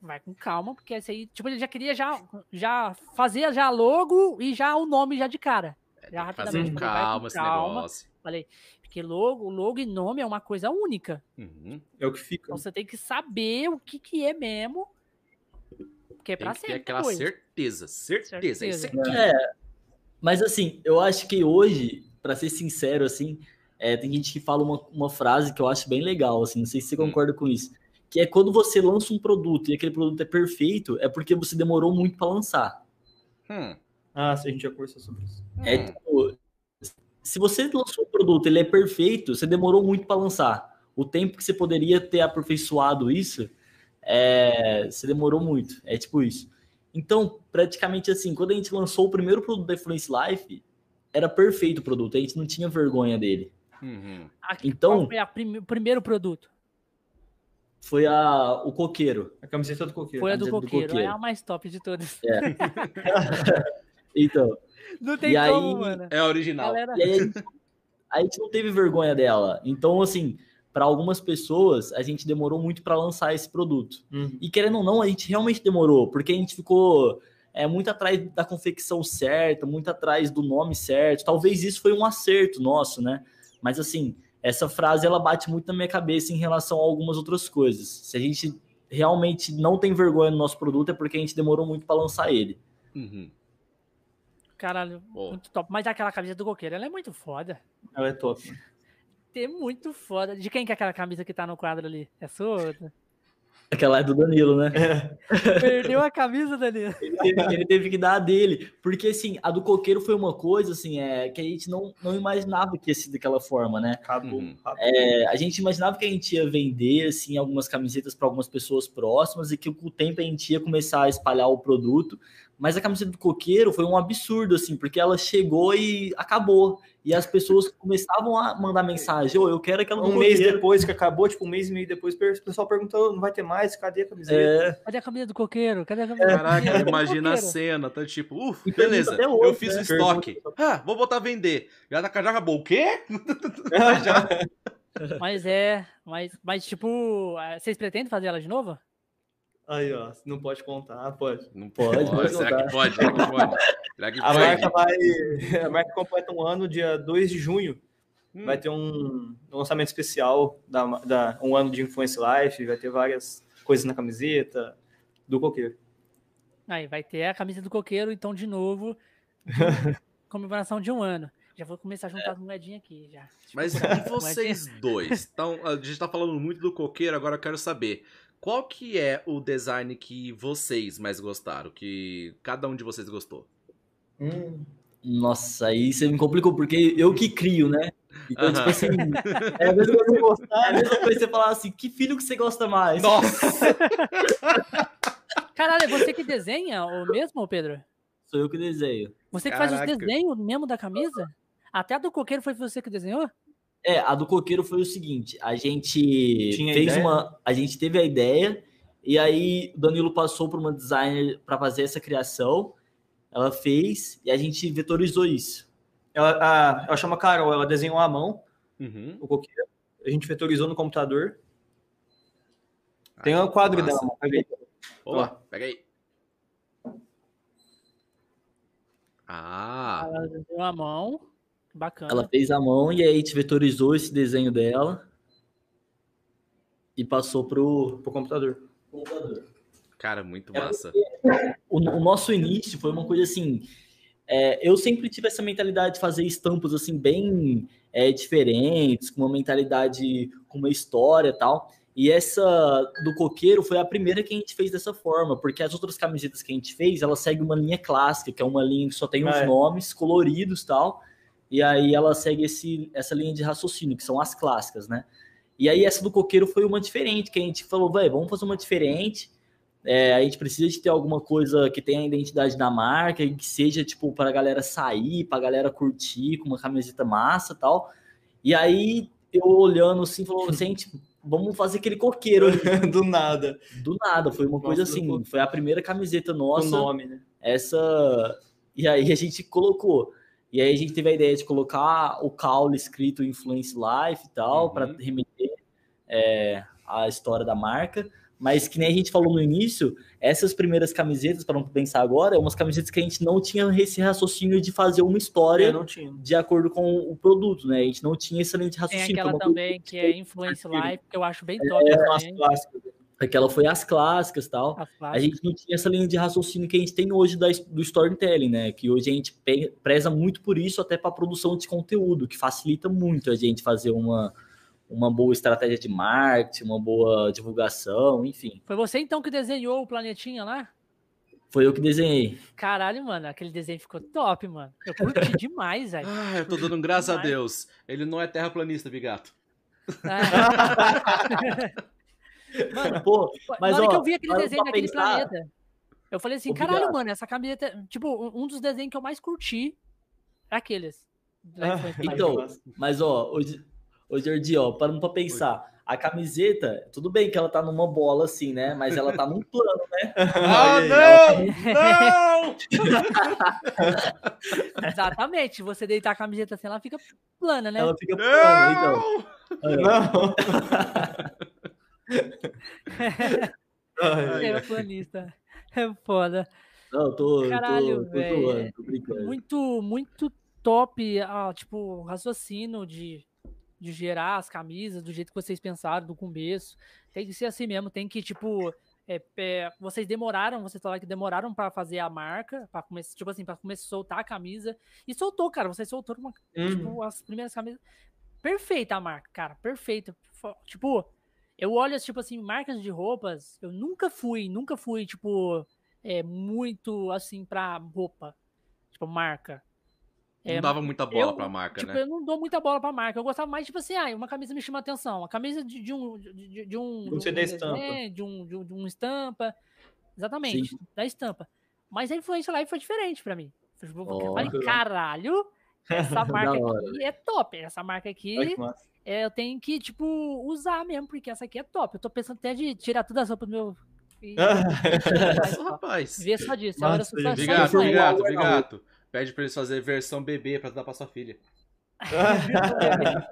vai com calma, porque esse aí, tipo, ele já queria já, já fazer já logo e já o nome já de cara. É, já fazer com calma, com esse calma. negócio. Falei, porque logo, logo e nome é uma coisa única. Uhum. É o que fica. Então você tem que saber o que, que é mesmo. Porque é pra ser. aquela coisa. certeza, certeza. certeza. É, é, mas assim, eu acho que hoje, para ser sincero, assim, é, tem gente que fala uma, uma frase que eu acho bem legal, assim, não sei se você hum. concorda com isso que é quando você lança um produto e aquele produto é perfeito, é porque você demorou muito para lançar. Hum. Ah, a gente já conversou sobre isso. É hum. Se você lançou um produto, ele é perfeito, você demorou muito para lançar. O tempo que você poderia ter aperfeiçoado isso, é, você demorou muito. É tipo isso. Então, praticamente assim, quando a gente lançou o primeiro produto da Influence Life, era perfeito o produto, a gente não tinha vergonha dele. Uhum. Então, qual foi prim o primeiro produto? foi a, o coqueiro. A camiseta do coqueiro. Foi a do, coqueiro. do coqueiro. É a mais top de todas. É. então. Não tem e como, aí, mano. É a original. Galera... E aí, a gente, a gente não teve vergonha dela. Então, assim, para algumas pessoas, a gente demorou muito para lançar esse produto. Uhum. E querendo ou não, a gente realmente demorou, porque a gente ficou é, muito atrás da confecção certa, muito atrás do nome certo. Talvez isso foi um acerto nosso, né? Mas assim, essa frase ela bate muito na minha cabeça em relação a algumas outras coisas. Se a gente realmente não tem vergonha no nosso produto, é porque a gente demorou muito para lançar ele. Uhum. Caralho, muito top. Mas aquela camisa do coqueiro, ela é muito foda. Ela é top. É muito foda. De quem que é aquela camisa que tá no quadro ali? É sua? Aquela é do Danilo, né? É. Perdeu a camisa, Danilo. Ele teve, ele teve, que dar a dele. Porque, assim, a do coqueiro foi uma coisa, assim, é, que a gente não, não imaginava que ia ser daquela forma, né? Acabou. Uhum. É, a gente imaginava que a gente ia vender, assim, algumas camisetas para algumas pessoas próximas e que com o tempo a gente ia começar a espalhar o produto. Mas a camiseta do coqueiro foi um absurdo, assim, porque ela chegou e acabou. E as pessoas começavam a mandar mensagem, oh, eu quero aquela Um mês depois que acabou, tipo, um mês e meio depois, o pessoal perguntou, não vai ter mais, cadê a camiseta? É... Cadê a camisa do coqueiro? Cadê a camisa Caraca, do imagina a cena, tá tipo, uff, beleza, hoje, eu fiz né? o estoque. Ah, vou botar a vender. Já, já acabou o quê? já. Mas é, mas, mas tipo, é, vocês pretendem fazer ela de novo? Aí, ó, não pode contar, pode. Não pode, pode Será que pode? Será que pode? Será que a pode? marca vai. A marca completa um ano, dia 2 de junho. Hum. Vai ter um, lançamento especial da, da um ano de Influence Life, vai ter várias coisas na camiseta do coqueiro. Aí, vai ter a camisa do coqueiro, então, de novo, comemoração de um ano. Já vou começar a juntar as moedinhas aqui, já. Mas e vocês dois? Então, a gente tá falando muito do coqueiro, agora eu quero saber. Qual que é o design que vocês mais gostaram? Que cada um de vocês gostou? Hum. Nossa, aí você me complicou, porque eu que crio, né? Então, uh -huh. tipo assim, é a mesma coisa gostar, é a mesma coisa você falar assim, que filho que você gosta mais? Nossa! Caralho, é você que desenha o mesmo, Pedro? Sou eu que desenho. Você que Caraca. faz os desenhos mesmo da camisa? Até a do coqueiro foi você que desenhou? É, a do coqueiro foi o seguinte: a gente Tinha fez ideia? uma. A gente teve a ideia, e aí o Danilo passou para uma designer para fazer essa criação. Ela fez e a gente vetorizou isso. Ela, a, ela chama Carol, ela desenhou à mão uhum. o coqueiro. A gente vetorizou no computador. Tem um quadro dela, pega aí. Olá, pega aí. Ah! Ela desenhou a mão. Bacana. Ela fez a mão e aí a gente vetorizou esse desenho dela e passou pro, Pro computador. computador. Cara, muito É massa. O, o nosso início foi uma coisa assim. é, eu sempre tive essa mentalidade de fazer estampas assim bem é, diferentes, com uma mentalidade, com uma história e tal. E essa do coqueiro foi a primeira que a gente fez dessa forma, porque as outras camisetas que a gente fez, ela segue uma linha clássica, que é uma linha que só tem os Ah, é. nomes coloridos e tal. E aí ela segue esse, essa linha de raciocínio, que são as clássicas, né? E aí essa do coqueiro foi uma diferente, que a gente falou, velho, vamos fazer uma diferente. É, a gente precisa de ter alguma coisa que tenha a identidade da marca e que seja, tipo, para a galera sair, para a galera curtir com uma camiseta massa e tal. E aí, eu olhando assim, falou, gente, vamos fazer aquele coqueiro. Do nada. do nada. Foi uma coisa Nossa, assim, eu- foi a primeira camiseta O nossa, nome, né? essa. E aí a gente colocou. E aí a gente teve a ideia de colocar o caule escrito Influence Life e tal, Uhum. para remeter é, a história da marca. Mas que nem a gente falou no início, essas primeiras camisetas, para não pensar agora, é umas camisetas que a gente não tinha esse raciocínio de fazer uma história É, não tinha. de acordo com o produto, né? A gente não tinha esse lente de Tem raciocínio. aquela também que é Influence. Life, que eu acho bem top É, as também. clássicas. Aquela foi as clássicas e tal. As A clássicas. gente não tinha essa linha de raciocínio que a gente tem hoje da, do storytelling, né? Que hoje a gente preza muito por isso, até para produção de conteúdo, que facilita muito a gente fazer uma, uma boa estratégia de marketing, uma boa divulgação, enfim. Foi você então que desenhou o planetinha lá? Foi eu que desenhei. Caralho, mano, aquele desenho ficou top, mano. Eu curti demais, velho. Ah, eu tô dando graças a Demais. Deus. Ele não é terraplanista, Bigato. É. Mano, Pô, mas na hora ó, que eu vi aquele desenho daquele pensar- planeta, eu falei assim, Obrigado. caralho, mano, essa camiseta, tipo, um dos desenhos que eu mais curti é aqueles. Ah. Então, mas ó, hoje, ô Jordi, ó, parando pra pensar, a camiseta, tudo bem que ela tá numa bola assim, né? Mas ela tá num plano, né? Ah, aí, não! Não! Exatamente, você deitar a camiseta assim, ela fica plana, né? Ela fica plana, então. Não! Ai, É planista. É foda. Não, tô, Caralho, tô, tô zoando, tô brincando. Muito, muito top, ah, tipo, o raciocínio de, de gerar as camisas do jeito que vocês pensaram do começo. Tem que ser assim mesmo, tem que, tipo, é, é, vocês demoraram, vocês falaram que demoraram pra fazer a marca, para começar, tipo assim, para começar a soltar a camisa. E soltou, cara, vocês soltaram uma, Uhum. tipo, as primeiras camisas. Perfeita a marca, cara, perfeita. Tipo, eu olho, tipo assim, marcas de roupas, eu nunca fui, nunca fui, tipo, é, muito, assim, pra roupa. Tipo, marca. Não É, dava muita bola eu, pra marca, tipo, né? eu não dou muita bola pra marca. Eu gostava mais, tipo assim, ah, uma camisa me chama atenção. A camisa de, de um. De, de- de um. De um CD estampa. De um, de um, de um estampa. Exatamente, Sim. da estampa. Mas a influência lá foi diferente pra mim. Eu falei, caralho, essa marca aqui é top. Essa marca aqui massa. É, eu tenho que, tipo, usar mesmo, porque essa aqui é top. Eu tô pensando até de tirar todas as roupas do meu. e- rapaz. Ver só disso. Só, só aí. Bigato, Guarda Bigato. Pede pra eles fazerem versão bebê pra dar pra sua filha.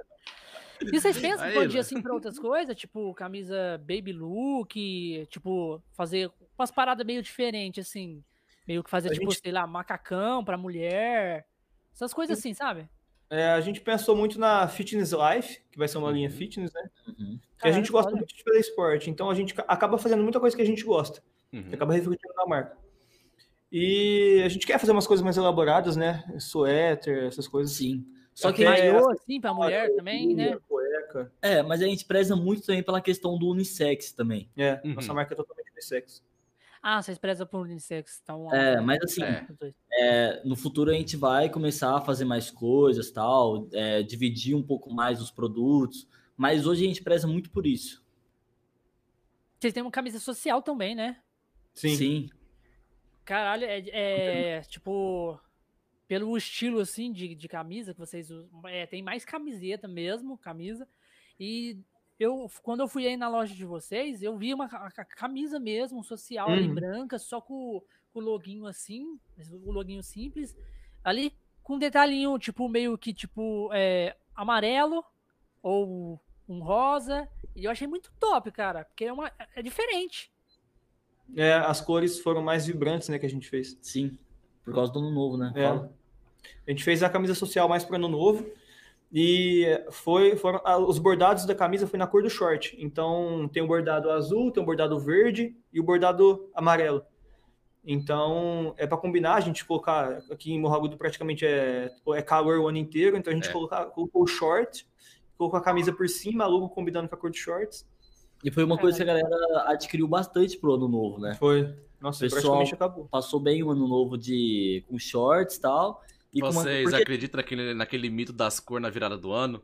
E vocês pensam Aí, que né? assim pra outras coisas? Tipo, camisa baby look, tipo, fazer umas paradas meio diferentes, assim. Meio que fazer, A tipo, gente- sei lá, macacão pra mulher. Essas coisas assim, sabe? É, a gente pensou muito na Fitness Life, que vai ser uma linha Uhum. fitness, né? Uhum. Que a gente gosta muito de fazer esporte. Então a gente ca- acaba fazendo muita coisa que a gente gosta. Uhum. Acaba refletindo na marca. E a gente quer fazer umas coisas mais elaboradas, né? Suéter, essas coisas. Sim. Só que Maiô, assim, pra mulher também, né? Cueca. É, mas a gente preza muito também pela questão do unissex também. É, Uhum. nossa marca é totalmente unissex. Ah, vocês prezam por unissex, então... É, mas assim, É. é, no futuro a gente vai começar a fazer mais coisas, tal, é, dividir um pouco mais os produtos, mas hoje a gente preza muito por isso. Vocês têm uma camisa social também, né? Sim. Caralho, é, é, tipo, pelo estilo assim de, de camisa que vocês usam, é, tem mais camiseta mesmo, camisa. E eu, quando eu fui aí na loja de vocês, eu vi uma ca- camisa mesmo, social ali, Uhum. branca, só com, com o loginho assim, o loginho simples, ali com um detalhinho, tipo, meio que tipo é, amarelo ou um rosa. E eu achei muito top, cara, porque é, uma, é diferente. É, as cores foram mais vibrantes, né, que a gente fez. Sim. Por causa do ano novo, né? É. A gente fez a camisa social mais para ano novo. E foi, foram, os bordados da camisa foi na cor do short. Então tem o bordado azul, tem o bordado verde e o bordado amarelo. Então é para combinar, a gente colocar aqui em Morragudo praticamente é, é calor o ano inteiro, então a gente é. colocar, colocou o short, colocou a camisa por cima, logo combinando com a cor de shorts. E foi uma coisa que a galera adquiriu bastante pro ano novo, né? Foi. Nossa, o pessoal acabou. Passou bem o ano novo de com shorts e tal. E Vocês uma... Porque... acreditam naquele, naquele mito das cores na virada do ano?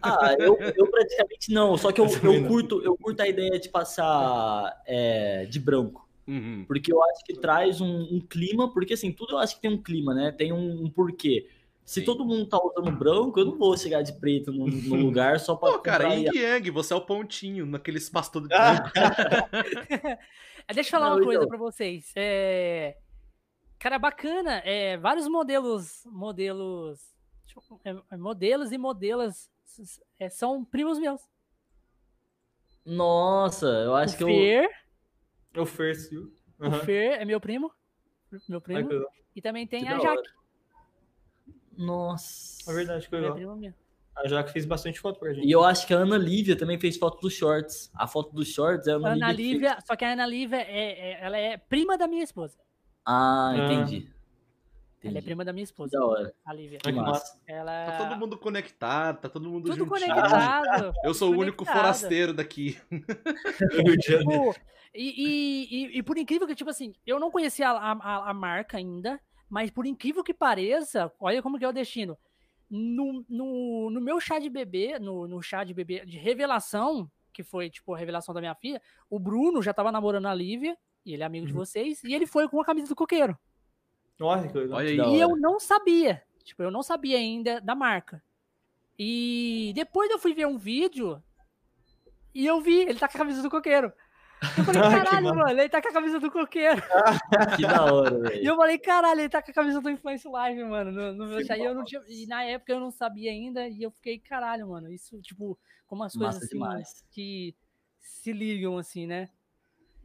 Ah, eu, eu praticamente não. Só que eu, eu, curto, eu curto a ideia de passar é, de branco. Uhum. Porque eu acho que traz um, um, clima, porque assim, tudo eu acho que tem um clima, né? Tem um, um porquê. Se Sim. todo mundo tá usando branco, eu não vou chegar de preto no, no lugar só pra. Pô, cara, Ying Yang, você é o pontinho naquele espaço todo de branco. Deixa eu falar não, uma coisa então... pra vocês. É... Cara, bacana. É, vários modelos, modelos, é, é, modelos e modelas é, são primos meus. Nossa, eu acho o que Fer, eu... O Fer, sim. Uhum. O Fer é meu primo. Meu primo. Ai, e também tem que a Jaque. Nossa. É verdade, que legal. A Jaque fez bastante foto pra gente. E eu acho que a Ana Lívia também fez foto dos shorts. A foto dos shorts é a Ana, Ana Lívia. Lívia só que a Ana Lívia é, é, ela é prima da minha esposa. Ah, entendi. entendi. Ela é prima da minha esposa. Da hora. A Lívia. Que massa. Ela... Tá todo mundo conectado, tá todo mundo Tudo juntinho. conectado. Eu sou o único forasteiro daqui. tipo, e, e, e, por incrível que, tipo assim, eu não conhecia a, a, a, marca ainda, mas por incrível que pareça, olha como que é o destino. No, no, no meu chá de bebê, no, no chá de bebê de revelação, que foi, tipo, a revelação da minha filha, o Bruno já tava namorando a Lívia, e ele é amigo uhum. de vocês, e ele foi com a camisa do coqueiro. Olha, que. Olha aí. E eu não sabia. Tipo, eu não sabia ainda da marca. E depois eu fui ver um vídeo e eu vi, ele tá com a camisa do coqueiro. Eu falei, caralho, mano, ele tá com a camisa do coqueiro. que da hora, velho. E eu falei, caralho, ele tá com a camisa do Influence Live, mano. No, no meu eu não tinha, e na época eu não sabia ainda, e eu fiquei, caralho, mano. Isso, tipo, como as coisas assim, que se ligam, assim, né?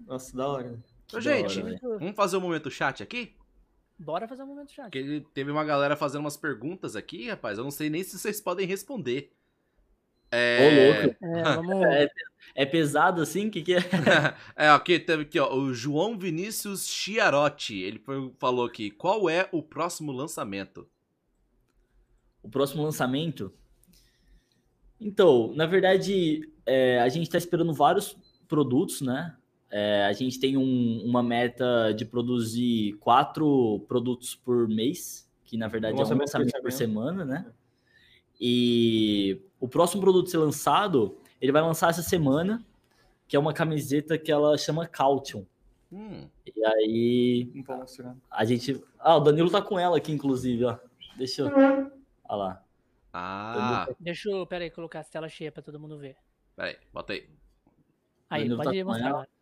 Nossa, da hora. Ô, gente, hora, vamos fazer um momento chat aqui? Bora fazer um momento chat. Porque teve uma galera fazendo umas perguntas aqui, rapaz. Eu não sei nem se vocês podem responder. É... Ô, louco. É, vamos... é, é pesado assim? O que, que é? é, aqui teve aqui, ó. O João Vinícius Chiarotti. Ele falou aqui: qual é o próximo lançamento? O próximo lançamento? Então, na verdade, é, a gente está esperando vários produtos, né? É, a gente tem um, uma meta de produzir quatro produtos por mês, que na verdade Nossa, é um lançamento por semana, né? E o próximo produto a ser lançado, ele vai lançar essa semana, que é uma camiseta que ela chama Caution. Hum. E aí. A gente. Ah, o Danilo tá com ela aqui, inclusive, ó. Deixa eu. Olha lá. Ah. Deixa eu, pera aí, colocar a tela cheia pra todo mundo ver. Pera aí, bota aí. Aí, Danilo pode tá mostrar agora.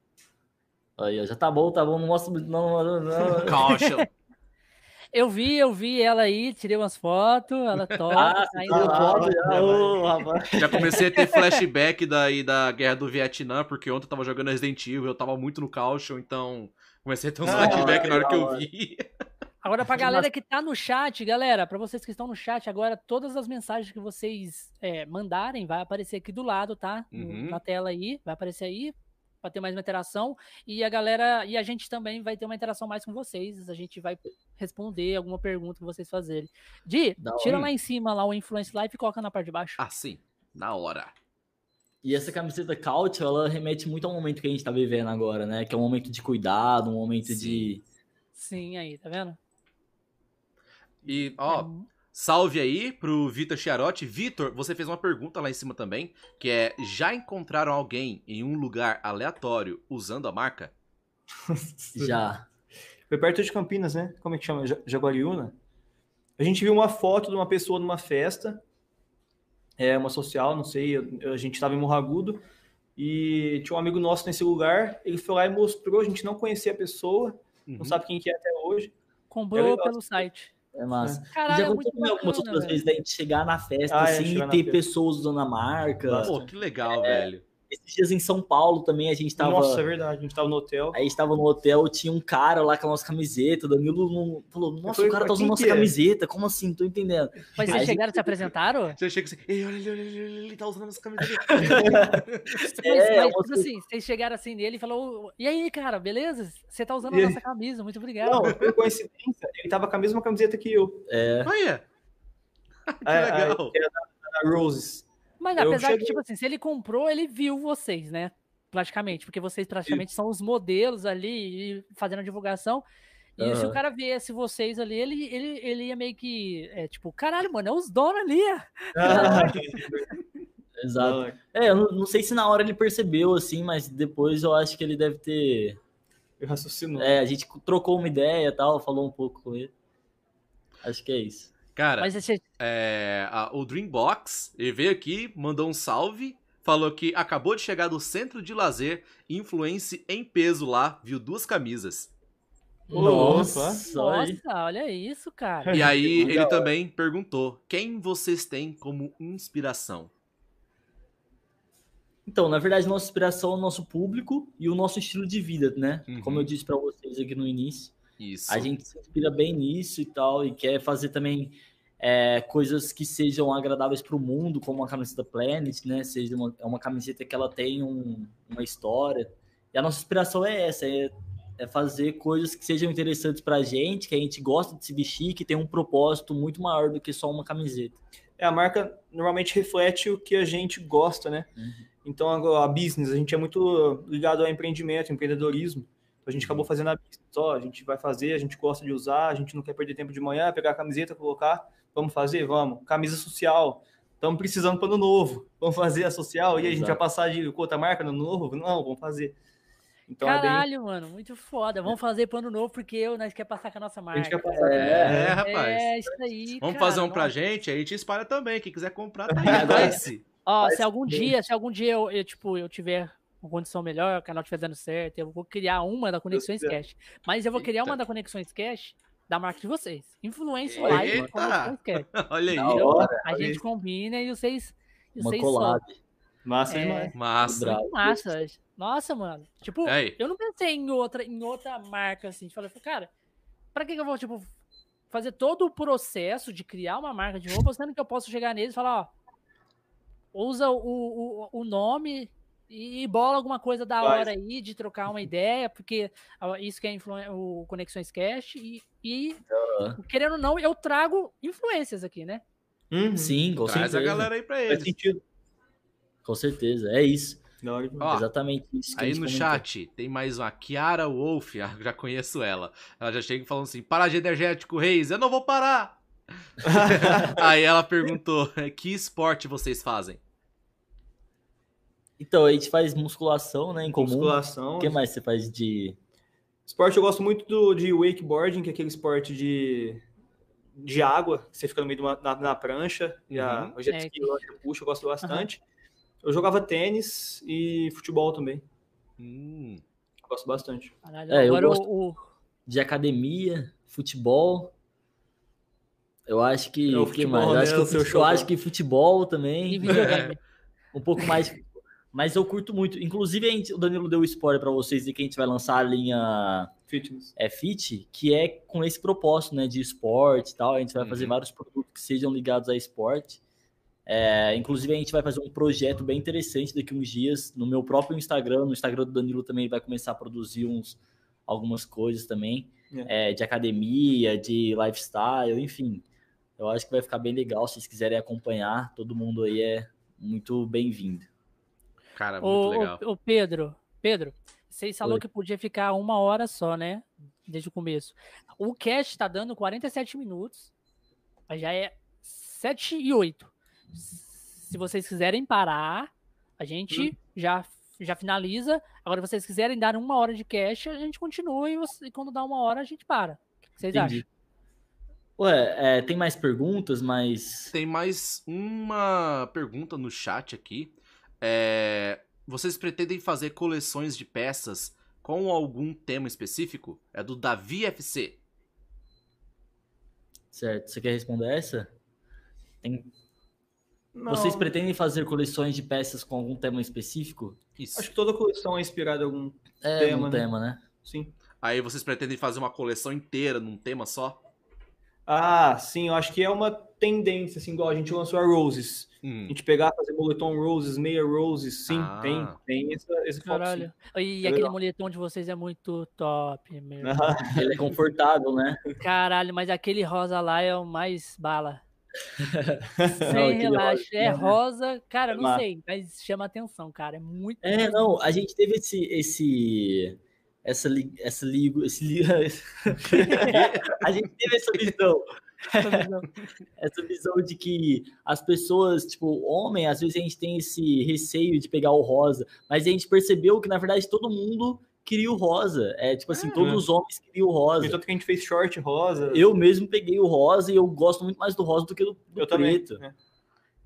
Aí, já tá bom, tá bom, não mostra muito, não, não, não. Caution. Eu vi, eu vi ela aí, tirei umas fotos, ela toca, ah, saindo tá já, já comecei a ter flashback daí da guerra do Vietnã, porque ontem eu tava jogando Resident Evil, eu tava muito no caution, então comecei a ter uns ah, flashback na hora que eu vi. Agora, pra galera que tá no chat, galera, para vocês que estão no chat agora, todas as mensagens que vocês é, mandarem vai aparecer aqui do lado, tá? Uhum. Na tela aí, vai aparecer aí para ter mais uma interação e a galera e a gente também vai ter uma interação mais com vocês. A gente vai responder alguma pergunta que vocês fazerem. Di, tira lá em cima lá o Influence Live e coloca na parte de baixo. Ah, sim. Na hora. E essa camiseta Couch, ela remete muito ao momento que a gente tá vivendo agora, né? Que é um momento de cuidado, um momento sim. de. Sim, aí, tá vendo? E, ó, é... Salve aí pro Vitor Chiarotti. Vitor, você fez uma pergunta lá em cima também, que é: já encontraram alguém em um lugar aleatório usando a marca? já. Foi perto de Campinas, né? Como é que chama? Jaguariúna? A gente viu uma foto de uma pessoa numa festa, é uma social, não sei, a gente estava em Morragudo, e tinha um amigo nosso nesse lugar, ele foi lá e mostrou, a gente não conhecia a pessoa, uhum. não sabe quem que é até hoje. Comprou é pelo site. É massa. Caralho, já aconteceu é algumas outras vezes da gente chegar na festa ah, é, assim e ter pessoas usando a marca. Pô, que legal, é, velho. Esses dias em São Paulo também a gente tava. Nossa, é verdade, a gente tava no hotel. Aí a gente tava no hotel, tinha um cara lá com a nossa camiseta. O Danilo não falou: Nossa, falei, o cara tá "Quem usando nossa é?" camiseta. Como assim? Não tô entendendo. Mas a vocês chegaram, se apresentaram? Você chega assim, ei, olha, olha, olha, olha, ele tá usando essa camiseta. Mas, É, mas, uma tipo assim, vocês chegaram assim nele e falou: E aí, cara, beleza? Você tá usando E a nossa camisa, muito obrigado. Não, por coincidência, ele tava com a mesma camiseta que eu. É, Olha, que É, legal. que era da, da Roses. Mas Eu apesar que, cheguei- tipo assim, se ele comprou, ele viu vocês, né? Praticamente, porque vocês praticamente são os modelos ali e fazendo a divulgação. E se o cara viesse vocês ali, ele, ele, ele ia meio que, é, tipo, caralho, mano, é os donos ali. ó." Ah, exato. É, eu não, não sei se na hora ele percebeu, assim, mas depois eu acho que ele deve ter. eu raciocino. É, a gente trocou uma ideia e tal, falou um pouco com ele. Acho que é isso. Cara, Mas esse, é, a- o Dreambox, ele veio aqui, mandou um salve, falou que acabou de chegar do centro de lazer, influência em peso lá, viu duas camisas. Nossa, nossa, olha isso, cara. E aí ele também perguntou: quem vocês têm como inspiração? Então, na verdade, nossa inspiração é o nosso público e o nosso estilo de vida, né? Uhum. Como eu disse pra vocês aqui no início. Isso. A gente se inspira bem nisso e tal, e quer fazer também é, coisas que sejam agradáveis para o mundo, como a camiseta Planet, né? Seja uma, é uma camiseta que ela tem um- uma história. E a nossa inspiração é essa, é, é fazer coisas que sejam interessantes para a gente, que a gente gosta de se vestir, que tem um propósito muito maior do que só uma camiseta. É, a marca normalmente reflete o que a gente gosta, né? Uhum. Então, agora, a business, a gente é muito ligado ao empreendimento, empreendedorismo. Então, a gente acabou fazendo a business. Ó, a gente vai fazer, a gente gosta de usar, a gente não quer perder tempo de manhã, pegar a camiseta, colocar. Vamos fazer? Vamos. Camisa social. Estamos precisando para ano novo. Vamos fazer a social? E a gente vai passar de outra marca no novo? Não, vamos fazer. Então, é bem... Caralho, mano, muito foda. Vamos fazer plano novo porque eu, nós quer passar com a nossa A marca. gente quer passar. É, rapaz. É, isso aí. Vamos cara, fazer um pra nossa. gente, aí a gente espalha também. Quem quiser comprar, tá aí. Ó, se algum dia, se algum dia eu, eu, tipo, eu tiver uma condição melhor, o canal estiver dando certo, eu vou criar uma da Conexões. Cash. Mas eu vou criar Eita. uma da Conexões Cash da marca de vocês. Influência. Live Conexões Cash. Olha aí. Hora, A gente combina e vocês, e uma vocês collab. Massa É. demais. Massa. Massa. Nossa, mano. Tipo, Aí. eu não pensei em outra, em outra marca assim. Falei, cara, pra que, que eu vou, tipo, fazer todo o processo de criar uma marca de roupa, sendo que eu posso chegar neles e falar, ó, usa o, o, o nome e bola alguma coisa da Faz. hora aí, de trocar uma ideia, porque ah, isso que é influ- o Conexões Cash e, e Aham. querendo ou não, eu trago influências aqui, né? Uhum. Sim, com Traz certeza. a galera aí pra Faz eles. sentido. Com certeza, é isso. Ó, Exatamente isso que a Aí gente no comentou. chat tem mais uma Kiara Wolf, já conheço ela. Ela já chega falando assim: para de energético, Reis, eu não vou parar. Aí ela perguntou: que esporte vocês fazem? Então, a gente faz musculação, né, em comum. Musculação. O que mais você faz de... Esporte eu gosto muito do, de wakeboarding, que é aquele esporte de, de água, que você fica no meio de uma, na, na prancha, e a, Uhum. o jet É, ski lá que eu gosto bastante. Eu jogava tênis e futebol também, Hum, gosto bastante. Caralho, É, eu agora o- gosto- o, de academia, futebol. Eu acho que. É, o que futebol, mais? Eu, né, acho que, eu xodó. acho que futebol e também. videogame. um pouco mais. Mas eu curto muito. Inclusive, gente- o Danilo deu spoiler para vocês de que a gente vai lançar a linha Fitness. é, Fit, que é com esse propósito, né? De esporte e tal. A gente vai fazer Uhum. vários produtos que sejam ligados a esporte. É, inclusive, a gente vai fazer um projeto bem interessante daqui uns dias no meu próprio Instagram. No Instagram do Danilo também vai começar a produzir uns, algumas coisas também. é, de academia, de lifestyle, enfim. Eu acho que vai ficar bem legal. Se vocês quiserem acompanhar, todo mundo aí é muito bem-vindo. Cara, muito Ô, legal. ô, ô, Pedro, Pedro, vocês falou Oi. que podia ficar uma hora só, né? Desde o começo. O cast tá dando 47 minutos. Mas já é 7 e 8. Se vocês quiserem parar, a gente Hum. já, já finaliza. Agora, se vocês quiserem dar uma hora de cast, a gente continua e, você- e quando dá uma hora, a gente para. O que vocês Entendi. acham? Ué, é, tem mais perguntas, mas. Tem mais uma pergunta no chat aqui. É, vocês pretendem fazer coleções de peças com algum tema específico? É do Davi FC. Certo. Você quer responder essa? Tem... Não. Vocês pretendem fazer coleções de peças com algum tema específico? Isso. Acho que toda coleção é inspirada em algum é, tema, um né? tema, né? Sim. Aí vocês pretendem fazer uma coleção inteira num tema só? Ah, sim, eu acho que é uma tendência, assim, igual a gente lançou a Roses. Hum. A gente pegar, fazer moletom Roses, meia Roses, sim, ah. tem, tem essa, esse Caralho. Foco, e é aquele legal. moletom de vocês é muito top, meu. Ele é confortável, né? Caralho, mas aquele rosa lá é o mais bala. Sem relaxa, é rosa, cara, não sei, mas chama atenção, cara, é muito. É, não, a gente teve esse, esse, essa, essa ligo, esse, a gente teve essa visão essa visão de que as pessoas, tipo, homem, às vezes a gente tem esse receio de pegar o rosa, mas a gente percebeu que, na verdade, todo mundo queria o rosa. É tipo assim, é. todos os homens queriam o rosa. Tanto que a gente fez short rosa. Eu mesmo peguei o rosa e eu gosto muito mais do rosa do que do, do eu preto. Também. É.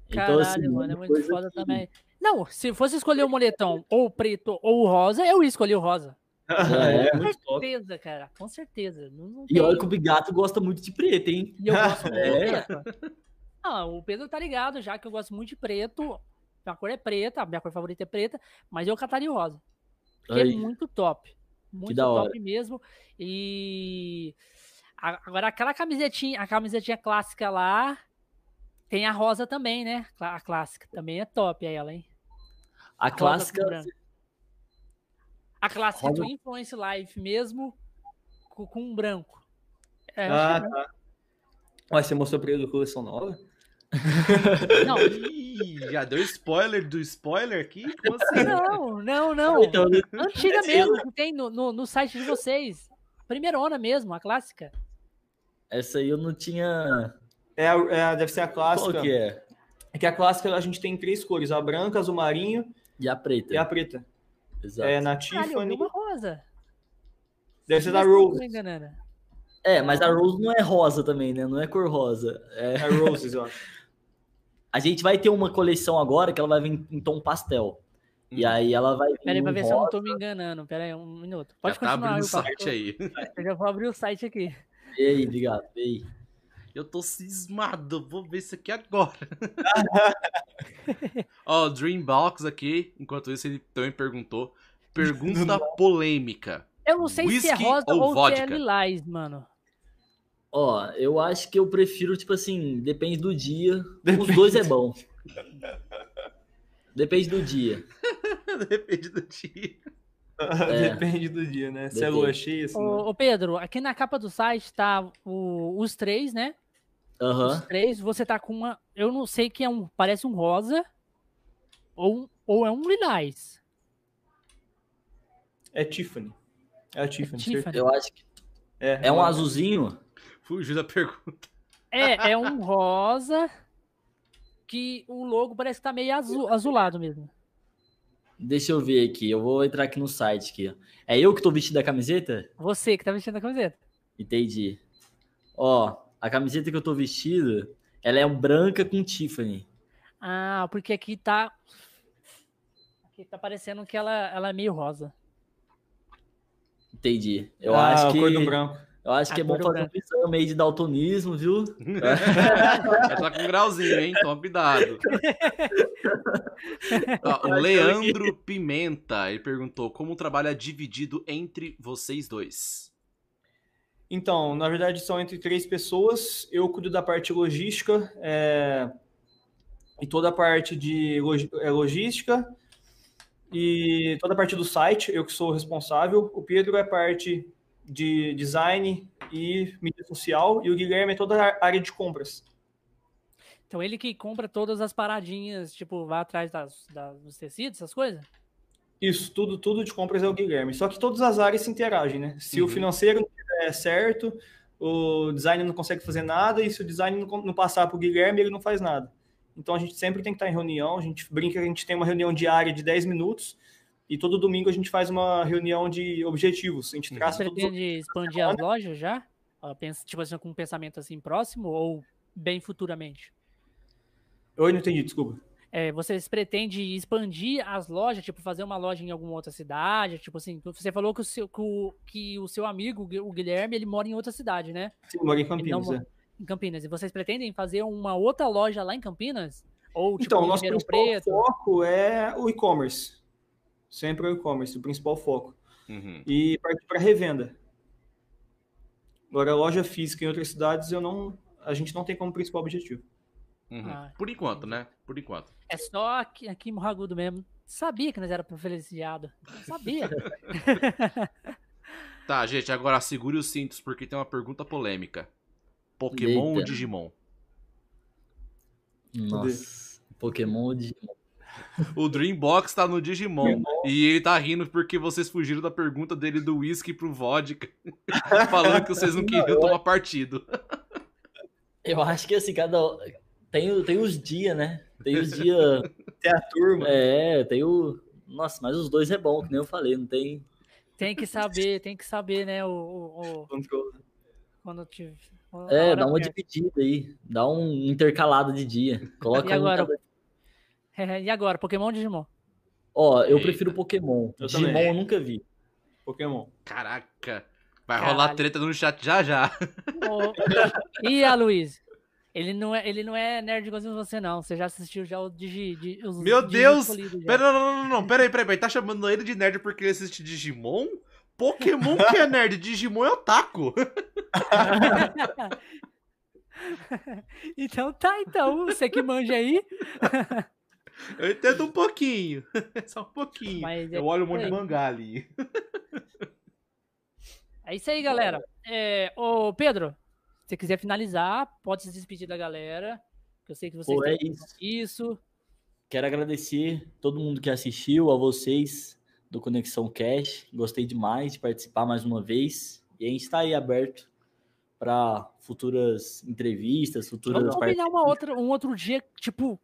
Então, Caralho, assim, mano, é muito foda que... também. Não, se fosse escolher o moletom ou o preto ou o rosa, eu escolhi o rosa. É, com certeza, cara. Com certeza. Não, não e tem... olha que o Bigato gosta muito de preto, hein? E eu gosto muito é. de preto. Não, o Pedro tá ligado, já que eu gosto muito de preto. Minha cor é preta, a minha cor favorita é preta, mas eu cataria o rosa. Porque é Aí. é muito top. Muito top hora. mesmo. E agora aquela camisetinha, a camisetinha clássica lá, tem a rosa também, né? A clássica também é top ela, hein? A, a clássica a clássica do Influence Life mesmo, com, com um branco. É, ah, tá. Mas você mostrou pra ele a coleção nova? Não. Ih, já deu spoiler do spoiler aqui? Assim? Não, não, não. Então, Antiga mesmo, que tem no, no, no, site de vocês. Primeirona mesmo, a clássica. Essa aí eu não tinha. É, é deve ser a clássica. Qual que é? É que a clássica a gente tem três cores: a branca, azul marinho e a preta. E a preta. Exato. É na Tiffany. Caralho, uma rosa. Deve ser da Rose. É, mas a Rose não é rosa também, né? Não é cor rosa. É, é Roses, eu acho. A gente vai ter uma coleção agora que ela vai vir em tom pastel. Hum. E aí ela vai. Peraí, pra ver rosa. se eu não tô me enganando. Peraí, um minuto. Pode já tá continuar. Tá abrindo o site aí. Eu já vou abrir o site aqui. E aí, obrigado. E aí. Eu tô cismado, vou ver isso aqui agora. Ó, oh, Dreambox aqui, enquanto isso ele também perguntou. Pergunta polêmica. Eu não sei Whisky se é rosa ou, ou vodka? se é lilás, mano. Ó, eu acho que eu prefiro, tipo assim, depende do dia. Depende. Os dois é bom. Depende do dia. depende do dia. É. Depende do dia, né? Se é lua cheia, assim. Ô, ô, Pedro, aqui na capa do site tá o, os três, né? Uhum. Os três, você tá com uma. Eu não sei que é um. Parece um rosa. Ou, ou é um lilás. É Tiffany. É a Tiffany. É Tiffany. Eu acho que. É, é um azulzinho? Fugiu da pergunta. É, é um rosa. Que o logo parece que tá meio azul, azulado mesmo. Deixa eu ver aqui. Eu vou entrar aqui no site aqui. É eu que tô vestindo a camiseta? Você que tá vestindo a camiseta. Entendi. Ó, a camiseta que eu tô vestido, ela é branca com Tiffany. Ah, porque aqui tá. Aqui tá parecendo que ela, ela é meio rosa. Entendi. Eu ah, acho que. Cor do branco. Eu acho a que é bom fazer um pincel meio de daltonismo, viu? é, tá com um grauzinho, hein? Toma cuidado. Ó, o Leandro Pimenta, ele perguntou como o trabalho é dividido entre vocês dois. Então, na verdade, são entre três pessoas. Eu cuido da parte logística é, e toda a parte de log, é, logística e toda a parte do site, eu que sou responsável. O Pedro é parte de design e mídia social e o Guilherme é toda a área de compras. Então ele que compra todas as paradinhas, tipo, vai atrás das, das, dos tecidos, essas coisas? Isso, tudo, tudo de compras é o Guilherme. Só que todas as áreas se interagem, né? Se uhum. o financeiro é certo, o design não consegue fazer nada, e se o design não passar para o Guilherme, ele não faz nada. Então a gente sempre tem que estar em reunião, a gente brinca que a gente tem uma reunião diária de 10 minutos, e todo domingo a gente faz uma reunião de objetivos. A gente traça Você pretende todos... expandir as lojas já? Tipo assim, com um pensamento assim próximo ou bem futuramente? Eu não entendi, desculpa. É, vocês pretendem expandir as lojas, tipo, fazer uma loja em alguma outra cidade? Tipo assim, você falou que o seu, que o, que o seu amigo, o Guilherme, ele mora em outra cidade, né? Sim, mora em Campinas, não, é. Em Campinas. E vocês pretendem fazer uma outra loja lá em Campinas? Ou, tipo, então, o nosso Preto? foco é o e-commerce. Sempre o e-commerce, o principal foco. Uhum. E partir para revenda. Agora, loja física em outras cidades, eu não, a gente não tem como principal objetivo. Uhum. Ah, Por enquanto, né? Por enquanto. É só aqui, aqui em Morragudo mesmo. Sabia que nós era privilegiado. Sabia. Tá, gente, agora segure os cintos porque tem uma pergunta polêmica. Pokémon ou Eita. Digimon? Nossa. Pokémon ou Digimon? O Dreambox tá no Digimon. E ele tá rindo porque vocês fugiram da pergunta dele do whisky pro vodka. falando que vocês não queriam tomar partido. Eu acho que assim, cada. Tem, tem os dias, né? Tem os dias. Tem a turma. É, tem o. Nossa, mas os dois é bom, que nem eu falei, não tem. tem que saber, tem que saber, né? O, o- o- Quando eu- eu tive. É, dá uma dividida aí. Dá um intercalado de dia. Coloca E agora? um cada- E agora, Pokémon ou Digimon? Ó, eu Eita. prefiro Pokémon. Eu Digimon também. eu nunca vi. Pokémon. Caraca. Vai Caralho. rolar treta no chat já já. Ô, E a Luiz? Ele não, é, ele não é nerd igualzinho você, não. Você já assistiu já o Digi. Di- os Meu Digi Deus! Pera, não, não, não, não. Pera aí, pera aí. Tá chamando ele de nerd porque ele assiste Digimon? Pokémon que é nerd, Digimon é otaku. então tá, então. Você que manja aí. Eu entendo um pouquinho. Só um pouquinho. Mas é Eu olho um monte de mangá ali. É isso aí, galera. É, ô, Pedro, se você quiser finalizar, pode se despedir da galera. Que eu sei que vocês Pô, é isso. isso. Quero agradecer todo mundo que assistiu, a vocês do Conexão Cash. Gostei demais de participar mais uma vez. E a gente está aí aberto para futuras entrevistas, futuras Vamos combinar uma outra, um outro dia, tipo,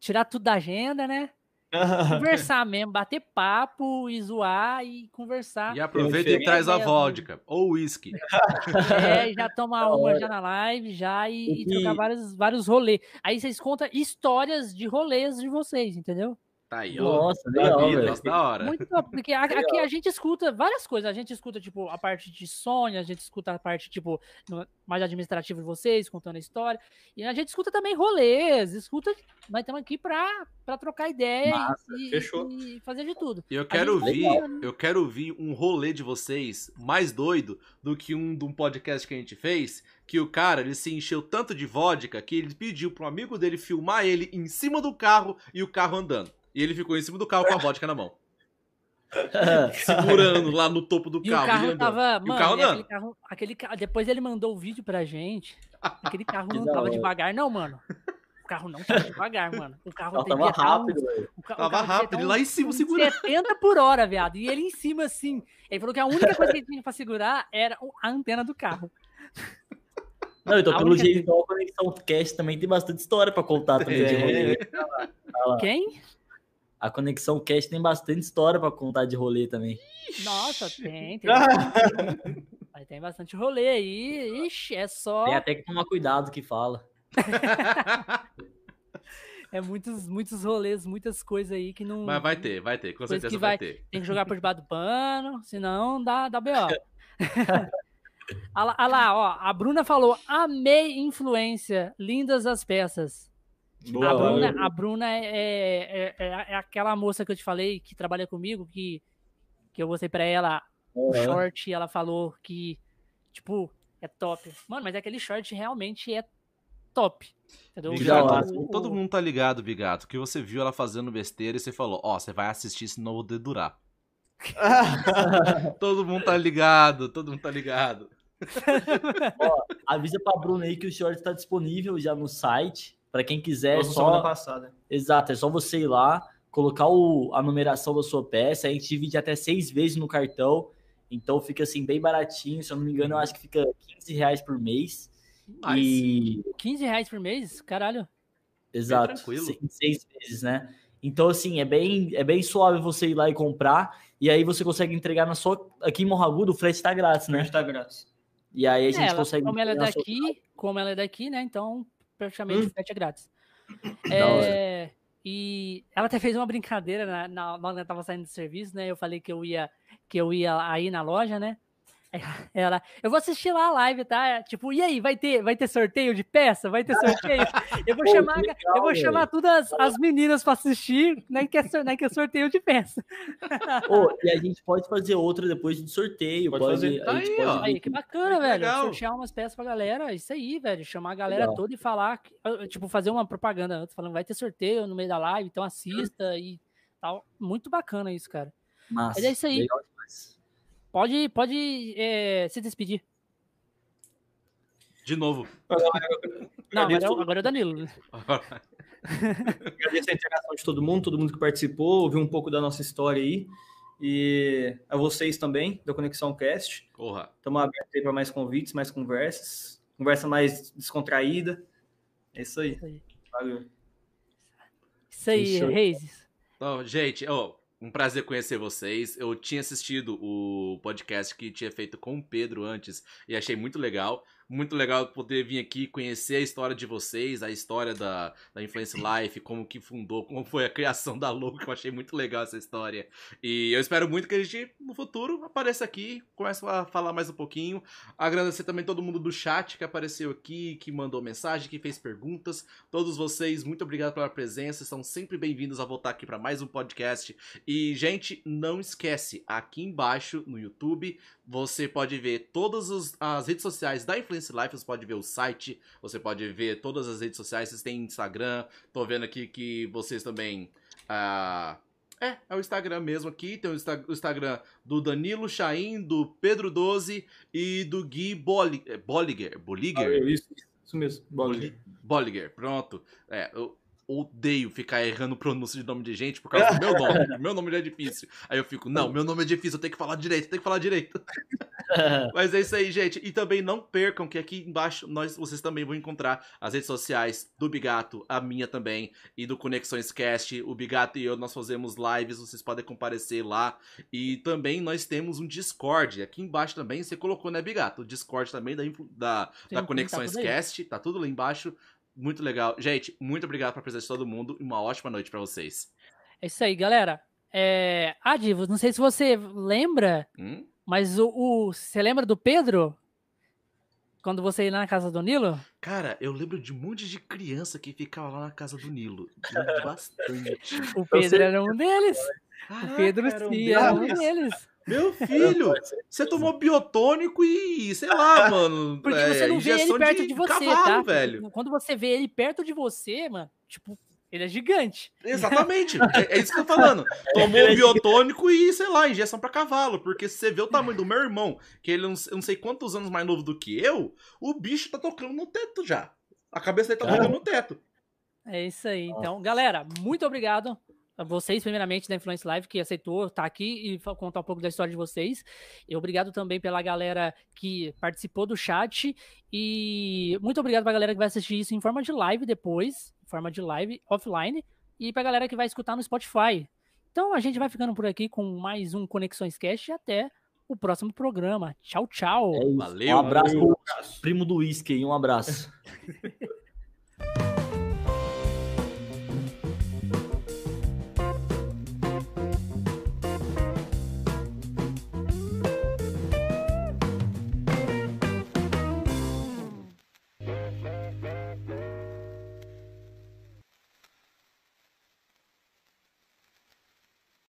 tirar tudo da agenda, né? Conversar mesmo, bater papo e zoar e conversar. E aproveita e traz a vodka. Ou whisky. É, já tomar uma já na live, já e, e E- trocar vários, vários rolês. Aí vocês contam histórias de rolês de vocês, entendeu? Tá aí, ó. Nossa, legal. Nossa, da hora. Muito top, porque a- aqui a gente escuta várias coisas. A gente escuta, tipo, a parte de sonho, a gente escuta a parte, tipo, no- mais administrativa de vocês, contando a história. E a gente escuta também rolês, escuta. Nós estamos aqui pra, pra trocar ideia Massa, e, e fazer de tudo. E eu quero ouvir, eu quero ouvir um rolê de vocês mais doido do que um de um podcast que a gente fez, que o cara, ele se encheu tanto de vodka que ele pediu para um amigo dele filmar ele em cima do carro e o carro andando. E ele ficou em cima do carro com a vodka na mão, segurando lá no topo do E carro. o carro ele tava. E o Mano, carro aquele carro, aquele Depois ele mandou o vídeo pra gente. Aquele carro não tava devagar, não, mano. O carro não tava devagar, mano. O carro tava rápido, velho. Tava rápido, ele lá em cima segurando. 70 por hora, viado. E ele em cima, assim. Ele falou que a única coisa que ele tinha pra segurar era a antena do carro. Não, então, A pelo jeito, a Conexão Cast também tem bastante história pra contar também de É. rolê. Quem? A Conexão Cast tem bastante história pra contar de rolê também. Nossa, tem, tem. Mas tem bastante rolê aí. Ixi, é só. Tem até que tomar cuidado que fala. É muitos, muitos rolês, muitas coisas aí que não. Mas vai ter, vai ter, com certeza vai vai- ter. Tem que jogar por debaixo do pano, senão dá, dá B.O. Olha lá, olha lá, ó. A Bruna falou: amei influência, lindas as peças. Boa, a Bruna, a Bruna é, é, é- é aquela moça que eu te falei que trabalha comigo, que, que eu mostrei pra ela o Aham. short e ela falou que, tipo, é top. Mano, mas aquele short realmente é top. Entendeu? Bigato, hora. O- todo o- mundo tá ligado, Bigato, que você viu ela fazendo besteira e você falou, ó, você vai assistir, senão eu vou dedurar. Todo mundo tá ligado, todo mundo tá ligado. Avisa pra Bruna aí que o short tá disponível já no site. Pra quem quiser, é Nossa, só. passada. Exato, é só você ir lá, colocar o- a numeração da sua peça. A gente divide até seis vezes no cartão. Então fica assim, bem baratinho. Se eu não me engano, eu acho que fica 15 reais por mês. Mas, E 15 reais por mês? Caralho. Exato. tranquilo. se- Em seis vezes, né? Então, assim, é bem, é bem suave você ir lá e comprar. E aí você consegue entregar na sua. Aqui em Morragudo, o frete tá grátis, Né? né? Tá grátis. E aí a É, gente ela- consegue. como ela é na sua- daqui, como ela é daqui, né? Então, praticamente Hum. frete é grátis. É, e ela até fez uma brincadeira na, na, na hora que eu tava saindo do serviço, né? Eu falei que eu ia que eu ia aí na loja, né? Ela, eu vou assistir lá a live, tá? Tipo, e aí, vai ter, vai ter sorteio de peça? Vai ter sorteio? Eu vou Pô, chamar, legal, eu vou chamar todas as meninas para assistir, né, que é, né, que é sorteio de peça. Pô, e a gente pode fazer outra depois de sorteio. Pode, pode fazer. Aí, pode... aí, que bacana, velho. Legal. Sortear umas peças pra galera, isso aí, velho. Chamar a galera legal. toda e falar, tipo, fazer uma propaganda antes, falando, vai ter sorteio no meio da live, então assista e tal. Muito bacana isso, cara. Mas é isso aí. Legal Pode, pode é, se despedir. De novo. Não, agora, é, agora é o Danilo. Agradeço a interação de todo mundo, todo mundo que participou, ouviu um pouco da nossa história aí. E a vocês também, da Conexão Cast. Estamos abertos aí para mais convites, mais conversas. Conversa mais descontraída. É isso aí. Isso aí. Valeu. Isso aí, Reis. gente, oh, um prazer conhecer vocês. Eu tinha assistido o podcast que tinha feito com o Pedro antes e achei muito legal. Muito legal poder vir aqui conhecer a história de vocês, a história da, da Influence Life, como que fundou, como foi a criação da logo, que eu achei muito legal essa história. E eu espero muito que a gente, no futuro, apareça aqui, comece a falar mais um pouquinho. Agradecer também todo mundo do chat que apareceu aqui, que mandou mensagem, que fez perguntas. Todos vocês, muito obrigado pela presença, são sempre bem-vindos a voltar aqui para mais um podcast. E, gente, não esquece, aqui embaixo no YouTube você pode ver todas as redes sociais da Influence Life, você pode ver o site, você pode ver todas as redes sociais, vocês têm Instagram, tô vendo aqui que vocês também... Uh, é, é o Instagram mesmo aqui, tem o, Insta o Instagram do Danilo Chaim, do Pedro 12 e do Gui Bolliger. Bolliger? Bolliger? Ah, isso, isso mesmo, Bolliger. Bolliger, pronto. É, eu, odeio ficar errando pronúncia de nome de gente por causa do meu nome. meu nome já é difícil. Aí eu fico, não, meu nome é difícil, eu tenho que falar direito, eu tenho que falar direito. Mas é isso aí, gente. E também não percam que aqui embaixo nós, vocês também vão encontrar as redes sociais do Bigato, a minha também, e do Conexões Cast. O Bigato e eu, nós fazemos lives, vocês podem comparecer lá. E também nós temos um Discord. Aqui embaixo também, você colocou, né, Bigato? O Discord também da, da, da Conexões tá Cast, tá tudo lá embaixo. Muito legal. Gente, muito obrigado pela presença de todo mundo e uma ótima noite para vocês. É isso aí, galera. É... Ah, Divo, não sei se você lembra, hum? mas o, o, Você lembra do Pedro? Quando você ia lá na casa do Nilo? Cara, eu lembro de um monte de criança que ficava lá na casa do Nilo. bastante. o Pedro era um deles. Caraca, o Pedro sim, era um deles. Meu filho, você tomou biotônico e, sei lá, mano. Porque é, você não vê ele perto de, de você, cavalo, tá? Velho. Quando você vê ele perto de você, mano, tipo, ele é gigante. Exatamente. é, é, isso que eu tô falando. Tomou é biotônico e, sei lá, injeção para cavalo. Porque se você vê o tamanho do meu irmão, que ele é não sei quantos anos mais novo do que eu, o bicho tá tocando no teto já. A cabeça dele tá tocando no teto. É isso aí. Então, galera, muito obrigado vocês, primeiramente, da Influence Live, que aceitou estar aqui e contar um pouco da história de vocês. E obrigado também pela galera que participou do chat. E muito obrigado pra galera que vai assistir isso em forma de live depois, em forma de live offline. E pra galera que vai escutar no Spotify. Então a gente vai ficando por aqui com mais um Conexões Cast e até o próximo programa. Tchau, tchau. É Valeu. Um abraço, Valeu. primo do whisky, um abraço.